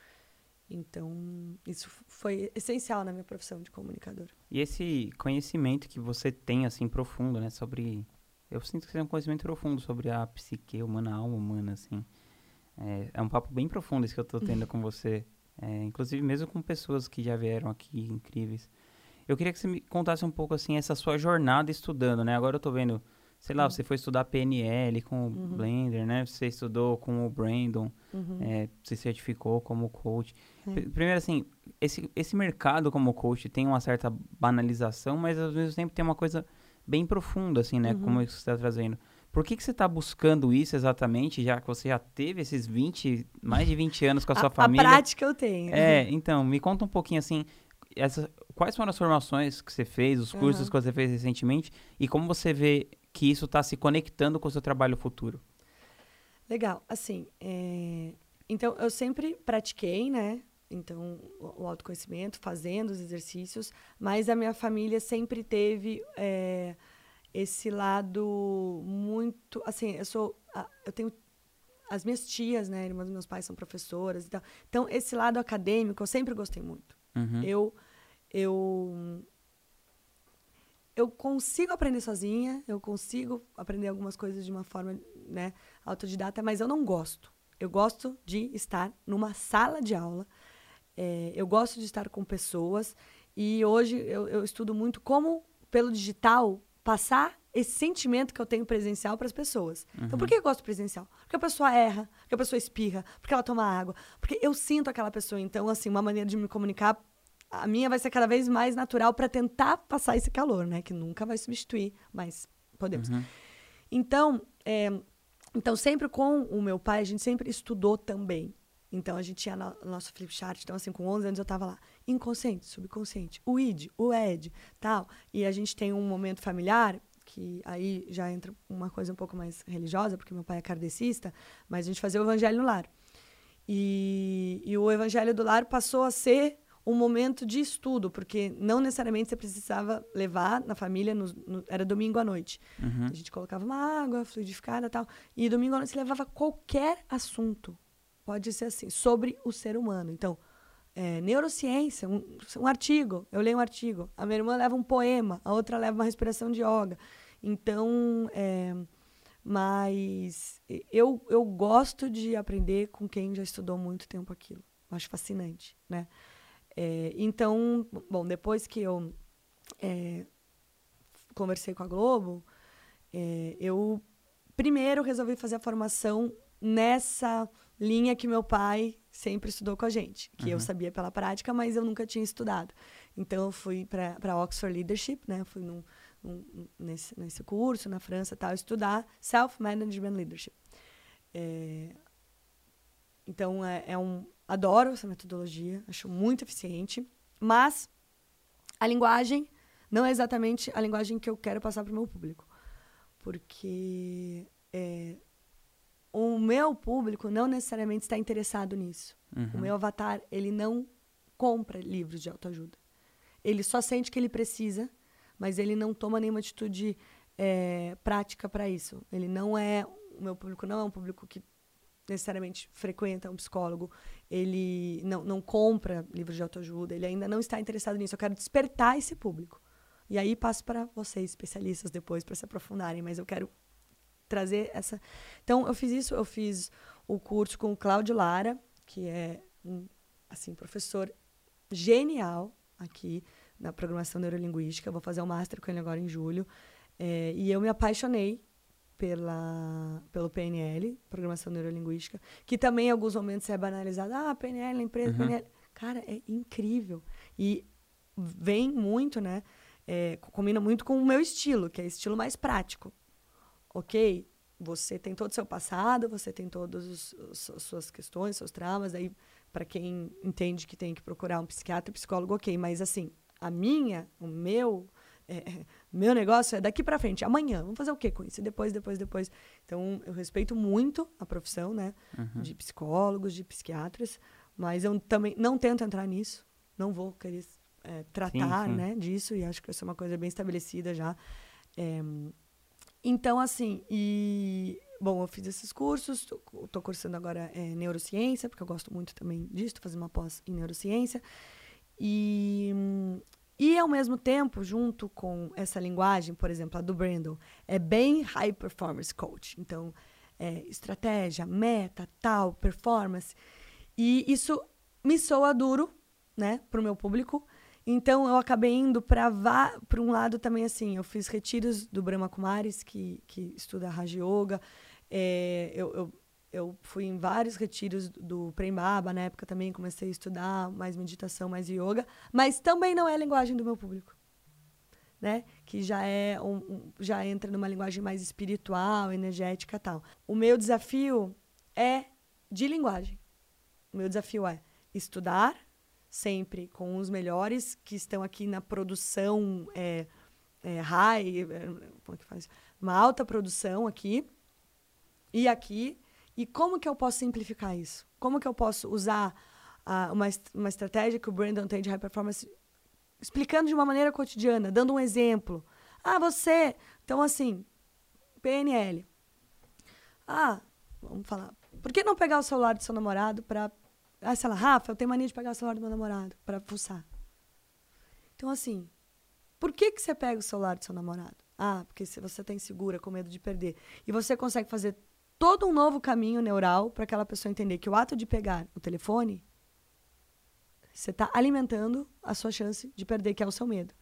[SPEAKER 2] Então, isso foi essencial na minha profissão de comunicador.
[SPEAKER 1] E esse conhecimento que você tem, assim, profundo, né? Sobre... Eu sinto que você tem um conhecimento profundo sobre a psique humana, a alma humana, assim. É, é um papo bem profundo esse que eu estou tendo com você. É, inclusive, mesmo com pessoas que já vieram aqui, incríveis. Eu queria que você me contasse um pouco, assim, essa sua jornada estudando, né? Agora eu tô vendo, sei lá, uhum. você foi estudar PNL com o uhum. Blender, né? Você estudou com o Brandon, uhum. é, se certificou como coach. É. Primeiro, assim, esse, esse mercado como coach tem uma certa banalização, mas ao mesmo tempo tem uma coisa bem profunda, assim, né? Como isso uhum. você está trazendo. Por que, que você está buscando isso exatamente, já que você já teve esses 20, mais de 20 anos com a sua
[SPEAKER 2] a,
[SPEAKER 1] família?
[SPEAKER 2] A prática eu tenho.
[SPEAKER 1] É, então, me conta um pouquinho, assim, essa, quais foram as formações que você fez, os cursos uhum. que você fez recentemente e como você vê que isso está se conectando com o seu trabalho futuro?
[SPEAKER 2] Legal. Assim, é... então eu sempre pratiquei, né? Então, o autoconhecimento, fazendo os exercícios, mas a minha família sempre teve é, esse lado muito. Assim, eu sou. Eu tenho as minhas tias, né, irmãs dos meus pais são professoras e tal. Então, esse lado acadêmico eu sempre gostei muito.
[SPEAKER 1] Uhum.
[SPEAKER 2] Eu, eu, eu consigo aprender sozinha, eu consigo aprender algumas coisas de uma forma, né, autodidata, mas eu não gosto. Eu gosto de estar numa sala de aula, é, eu gosto de estar com pessoas e hoje eu, eu estudo muito como, pelo digital, passar esse sentimento que eu tenho presencial para as pessoas. Uhum. Então, por que eu gosto presencial? Porque a pessoa erra, porque a pessoa espirra, porque ela toma água, porque eu sinto aquela pessoa. Então, assim, uma maneira de me comunicar, a minha vai ser cada vez mais natural para tentar passar esse calor, né? Que nunca vai substituir, mas podemos. Uhum. Então, é, então, sempre com o meu pai, a gente sempre estudou também. Então, a gente tinha no, nosso flip chart. Então, assim, com 11 anos eu estava lá. Inconsciente, subconsciente, o id, o ed, tal. E a gente tem um momento familiar que aí já entra uma coisa um pouco mais religiosa, porque meu pai é kardecista, mas a gente fazia o evangelho no lar. E, e o evangelho do lar passou a ser um momento de estudo, porque não necessariamente você precisava levar na família, no, no, era domingo à noite. Uhum. A gente colocava uma água fluidificada e tal, e domingo à noite você levava qualquer assunto, pode ser assim, sobre o ser humano. Então, é, neurociência, um, um, artigo, eu leio um artigo, a minha irmã leva um poema, a outra leva uma respiração de yoga. Então, é, mas eu, eu gosto de aprender com quem já estudou muito tempo aquilo. Eu acho fascinante, né? É, então, bom, depois que eu é, conversei com a Globo, é, eu primeiro resolvi fazer a formação nessa linha que meu pai sempre estudou com a gente, que uhum. eu sabia pela prática, mas eu nunca tinha estudado. Então eu fui para Oxford Leadership, né? Fui num, num, nesse, nesse curso na França, tal, estudar Self Management Leadership. É, então é, é um adoro essa metodologia, acho muito eficiente, mas a linguagem não é exatamente a linguagem que eu quero passar para o meu público, porque é, o meu público não necessariamente está interessado nisso. Uhum. O meu avatar, ele não compra livros de autoajuda. Ele só sente que ele precisa, mas ele não toma nenhuma atitude é, prática para isso. Ele não é. O meu público não é um público que necessariamente frequenta um psicólogo, ele não, não compra livros de autoajuda, ele ainda não está interessado nisso. Eu quero despertar esse público. E aí passo para vocês, especialistas, depois, para se aprofundarem, mas eu quero trazer essa. Então, eu fiz isso, eu fiz o curso com o Cláudio Lara, que é um assim, professor genial aqui na programação neurolinguística. Eu vou fazer o um master com ele agora em julho. É, e eu me apaixonei pela, pelo PNL, Programação Neurolinguística, que também em alguns momentos é banalizado. Ah, PNL, empresa, uhum. PNL. Cara, é incrível. E vem muito, né? É, combina muito com o meu estilo, que é estilo mais prático ok, você tem todo o seu passado, você tem todas as suas questões, seus traumas, aí para quem entende que tem que procurar um psiquiatra, psicólogo, ok, mas assim, a minha, o meu, é, meu negócio é daqui para frente, amanhã, vamos fazer o que com isso? Depois, depois, depois. Então, eu respeito muito a profissão, né, uhum. de psicólogos, de psiquiatras, mas eu também não tento entrar nisso, não vou querer é, tratar, sim, sim. né, disso, e acho que isso é uma coisa bem estabelecida já. É, então, assim, e. Bom, eu fiz esses cursos, estou cursando agora é, neurociência, porque eu gosto muito também disso, fazer uma pós em neurociência. E, e, ao mesmo tempo, junto com essa linguagem, por exemplo, a do Brandon, é bem high performance coach. Então, é, estratégia, meta, tal, performance. E isso me soa duro, né, para o meu público. Então eu acabei indo para um lado também assim. Eu fiz retiros do Brahma Kumaris, que, que estuda Raja Yoga. É, eu, eu, eu, fui em vários retiros do Prem Baba, na época também comecei a estudar mais meditação, mais yoga. Mas também não é a linguagem do meu público. Né? Que já é um, já entra numa linguagem mais espiritual, energética tal. O meu desafio é de linguagem. O meu desafio é estudar sempre com os melhores que estão aqui na produção é, é, high, é, como é que faz? Uma alta produção aqui e aqui. E como que eu posso simplificar isso? Como que eu posso usar uh, uma, uma estratégia que o Brandon tem de high performance, explicando de uma maneira cotidiana, dando um exemplo. Ah, você. Então, assim, PNL. Ah, vamos falar Por que não pegar o celular do seu namorado pra. Ah, sei lá, Rafa, eu tenho mania de pegar o celular do meu namorado pra fuçar. Então, assim, por que, que você pega o celular do seu namorado? Ah, porque você tá insegura, com medo de perder. E você consegue fazer todo um novo caminho neural para aquela pessoa entender que o ato de pegar o telefone, você está alimentando a sua chance de perder, que é o seu medo.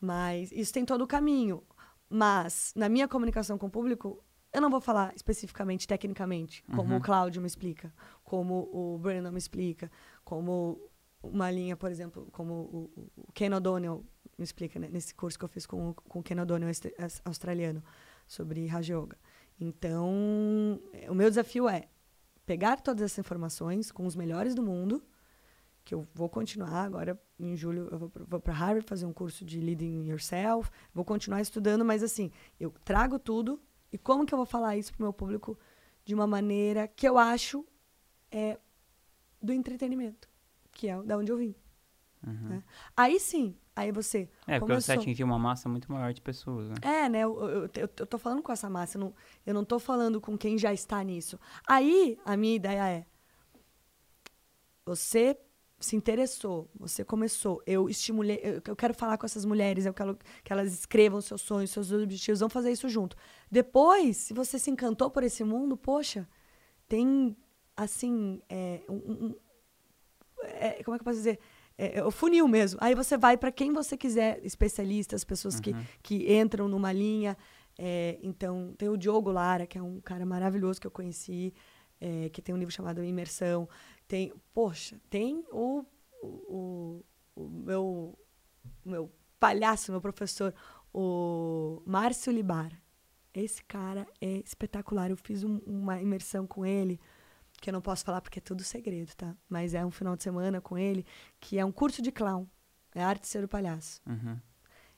[SPEAKER 2] Mas isso tem todo o caminho. Mas, na minha comunicação com o público, eu não vou falar especificamente, tecnicamente, como
[SPEAKER 1] Uhum.
[SPEAKER 2] o Cláudio me explica, como o Brandon me explica, como uma linha, por exemplo, como o, o Ken O'Donnell me explica, né, nesse curso que eu fiz com, com o Ken O'Donnell australiano, sobre Raja Yoga. Então, o meu desafio é pegar todas essas informações com os melhores do mundo, que eu vou continuar agora em julho eu vou, para Harvard fazer um curso de leading yourself vou continuar estudando mas assim eu trago tudo e como que eu vou falar isso pro meu público de uma maneira que eu acho é do entretenimento que é da onde eu vim
[SPEAKER 1] Uhum.
[SPEAKER 2] né? aí sim aí você
[SPEAKER 1] É, porque você atingiu uma massa muito maior de pessoas, né?
[SPEAKER 2] é, né? Eu, eu, eu, eu tô falando com essa massa, eu não, eu não tô falando com quem já está nisso. Aí, a minha ideia é: você se interessou, você começou, eu estimulei, eu, eu quero falar com essas mulheres, eu quero que elas escrevam seus sonhos, seus objetivos, vamos fazer isso junto. Depois, se você se encantou por esse mundo, poxa, tem, assim, é, um- um- é, como é que eu posso dizer? É, é o funil mesmo. Aí você vai para quem você quiser, especialistas, pessoas que, que entram numa linha. É, então, tem o Diogo Lara, que é um cara maravilhoso que eu conheci, é, que tem um livro chamado Imersão. Tem, poxa, tem o, o, o meu, meu palhaço, meu professor, o Márcio Libar. Esse cara é espetacular. Eu fiz um- uma imersão com ele, que eu não posso falar porque é tudo segredo, tá? Mas é um final de semana com ele, que é um curso de clown. É a arte ser o palhaço.
[SPEAKER 1] Uhum.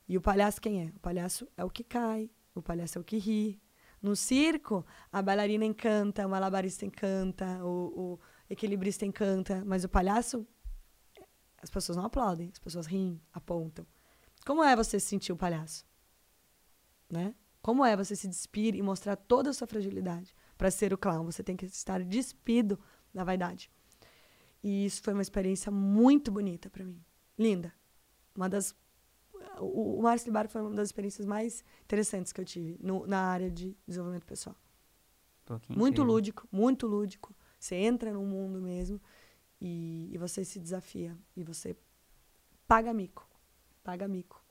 [SPEAKER 2] E o palhaço quem é? O palhaço é o que cai, o palhaço é o que ri. No circo, a bailarina encanta, o malabarista encanta, o, o equilibrista encanta, mas o palhaço, as pessoas não aplaudem, as pessoas riem, apontam. Como é você se sentir o palhaço? Né? Como é você se despir e mostrar toda a sua fragilidade para ser o clown? Você tem que estar despido da vaidade. E isso foi uma experiência muito bonita para mim. Linda. Uma das o, o Márcio Libar foi uma das experiências mais interessantes que eu tive no- na área de desenvolvimento pessoal. Muito lúdico, muito lúdico. Você entra no mundo mesmo e, e você se desafia. E você paga mico. Paga mico.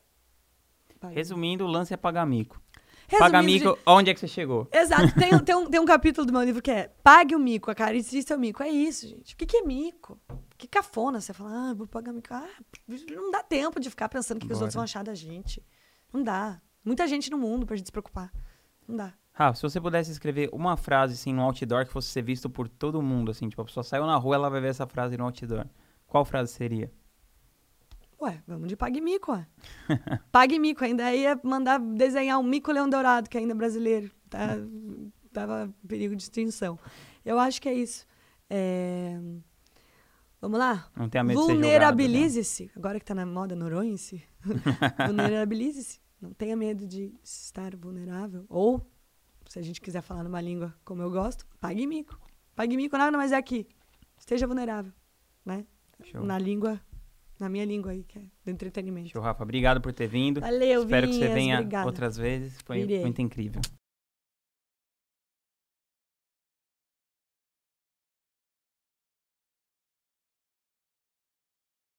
[SPEAKER 2] Paga
[SPEAKER 1] Resumindo, o lance é pagar mico.
[SPEAKER 2] Resumindo,
[SPEAKER 1] Pagar mico, onde é que você chegou?
[SPEAKER 2] Exato. Tem, um- tem, um, tem um capítulo do meu livro que é Pague o mico, acaricie seu mico. É isso, gente. O que, que é mico? Que cafona você fala, ah, vou pagar mico. Ah, não dá tempo de ficar pensando o que, que os outros vão achar da gente. Não dá. Muita gente no mundo pra gente se preocupar. Não dá.
[SPEAKER 1] Rafa, se você pudesse escrever uma frase, assim, no outdoor que fosse ser visto por todo mundo, assim, tipo, a pessoa saiu na rua, ela vai ver essa frase no outdoor. Qual frase seria?
[SPEAKER 2] Ué, vamos de Pague Mico, ué. Pague Mico, ainda ia mandar desenhar um mico leão dourado, que ainda é brasileiro. Tá, tava em perigo de extinção. Eu acho que é isso. É, Vamos lá?
[SPEAKER 1] Não tenha medo né?
[SPEAKER 2] Vulnerabilize-se. Agora que tá na moda Noronha-se. Vulnerabilize-se. Não tenha medo de estar vulnerável. Ou, se a gente quiser falar numa língua como eu gosto, pague mico. Pague mico nada mais é aqui. Esteja vulnerável, né?
[SPEAKER 1] Show.
[SPEAKER 2] Na língua, na minha língua aí, que é do entretenimento.
[SPEAKER 1] Show, Rafa. Obrigado por ter vindo.
[SPEAKER 2] Valeu,
[SPEAKER 1] Espero que você
[SPEAKER 2] Vinhas,
[SPEAKER 1] venha
[SPEAKER 2] obrigada.
[SPEAKER 1] outras vezes. Foi
[SPEAKER 2] Irei.
[SPEAKER 1] muito incrível.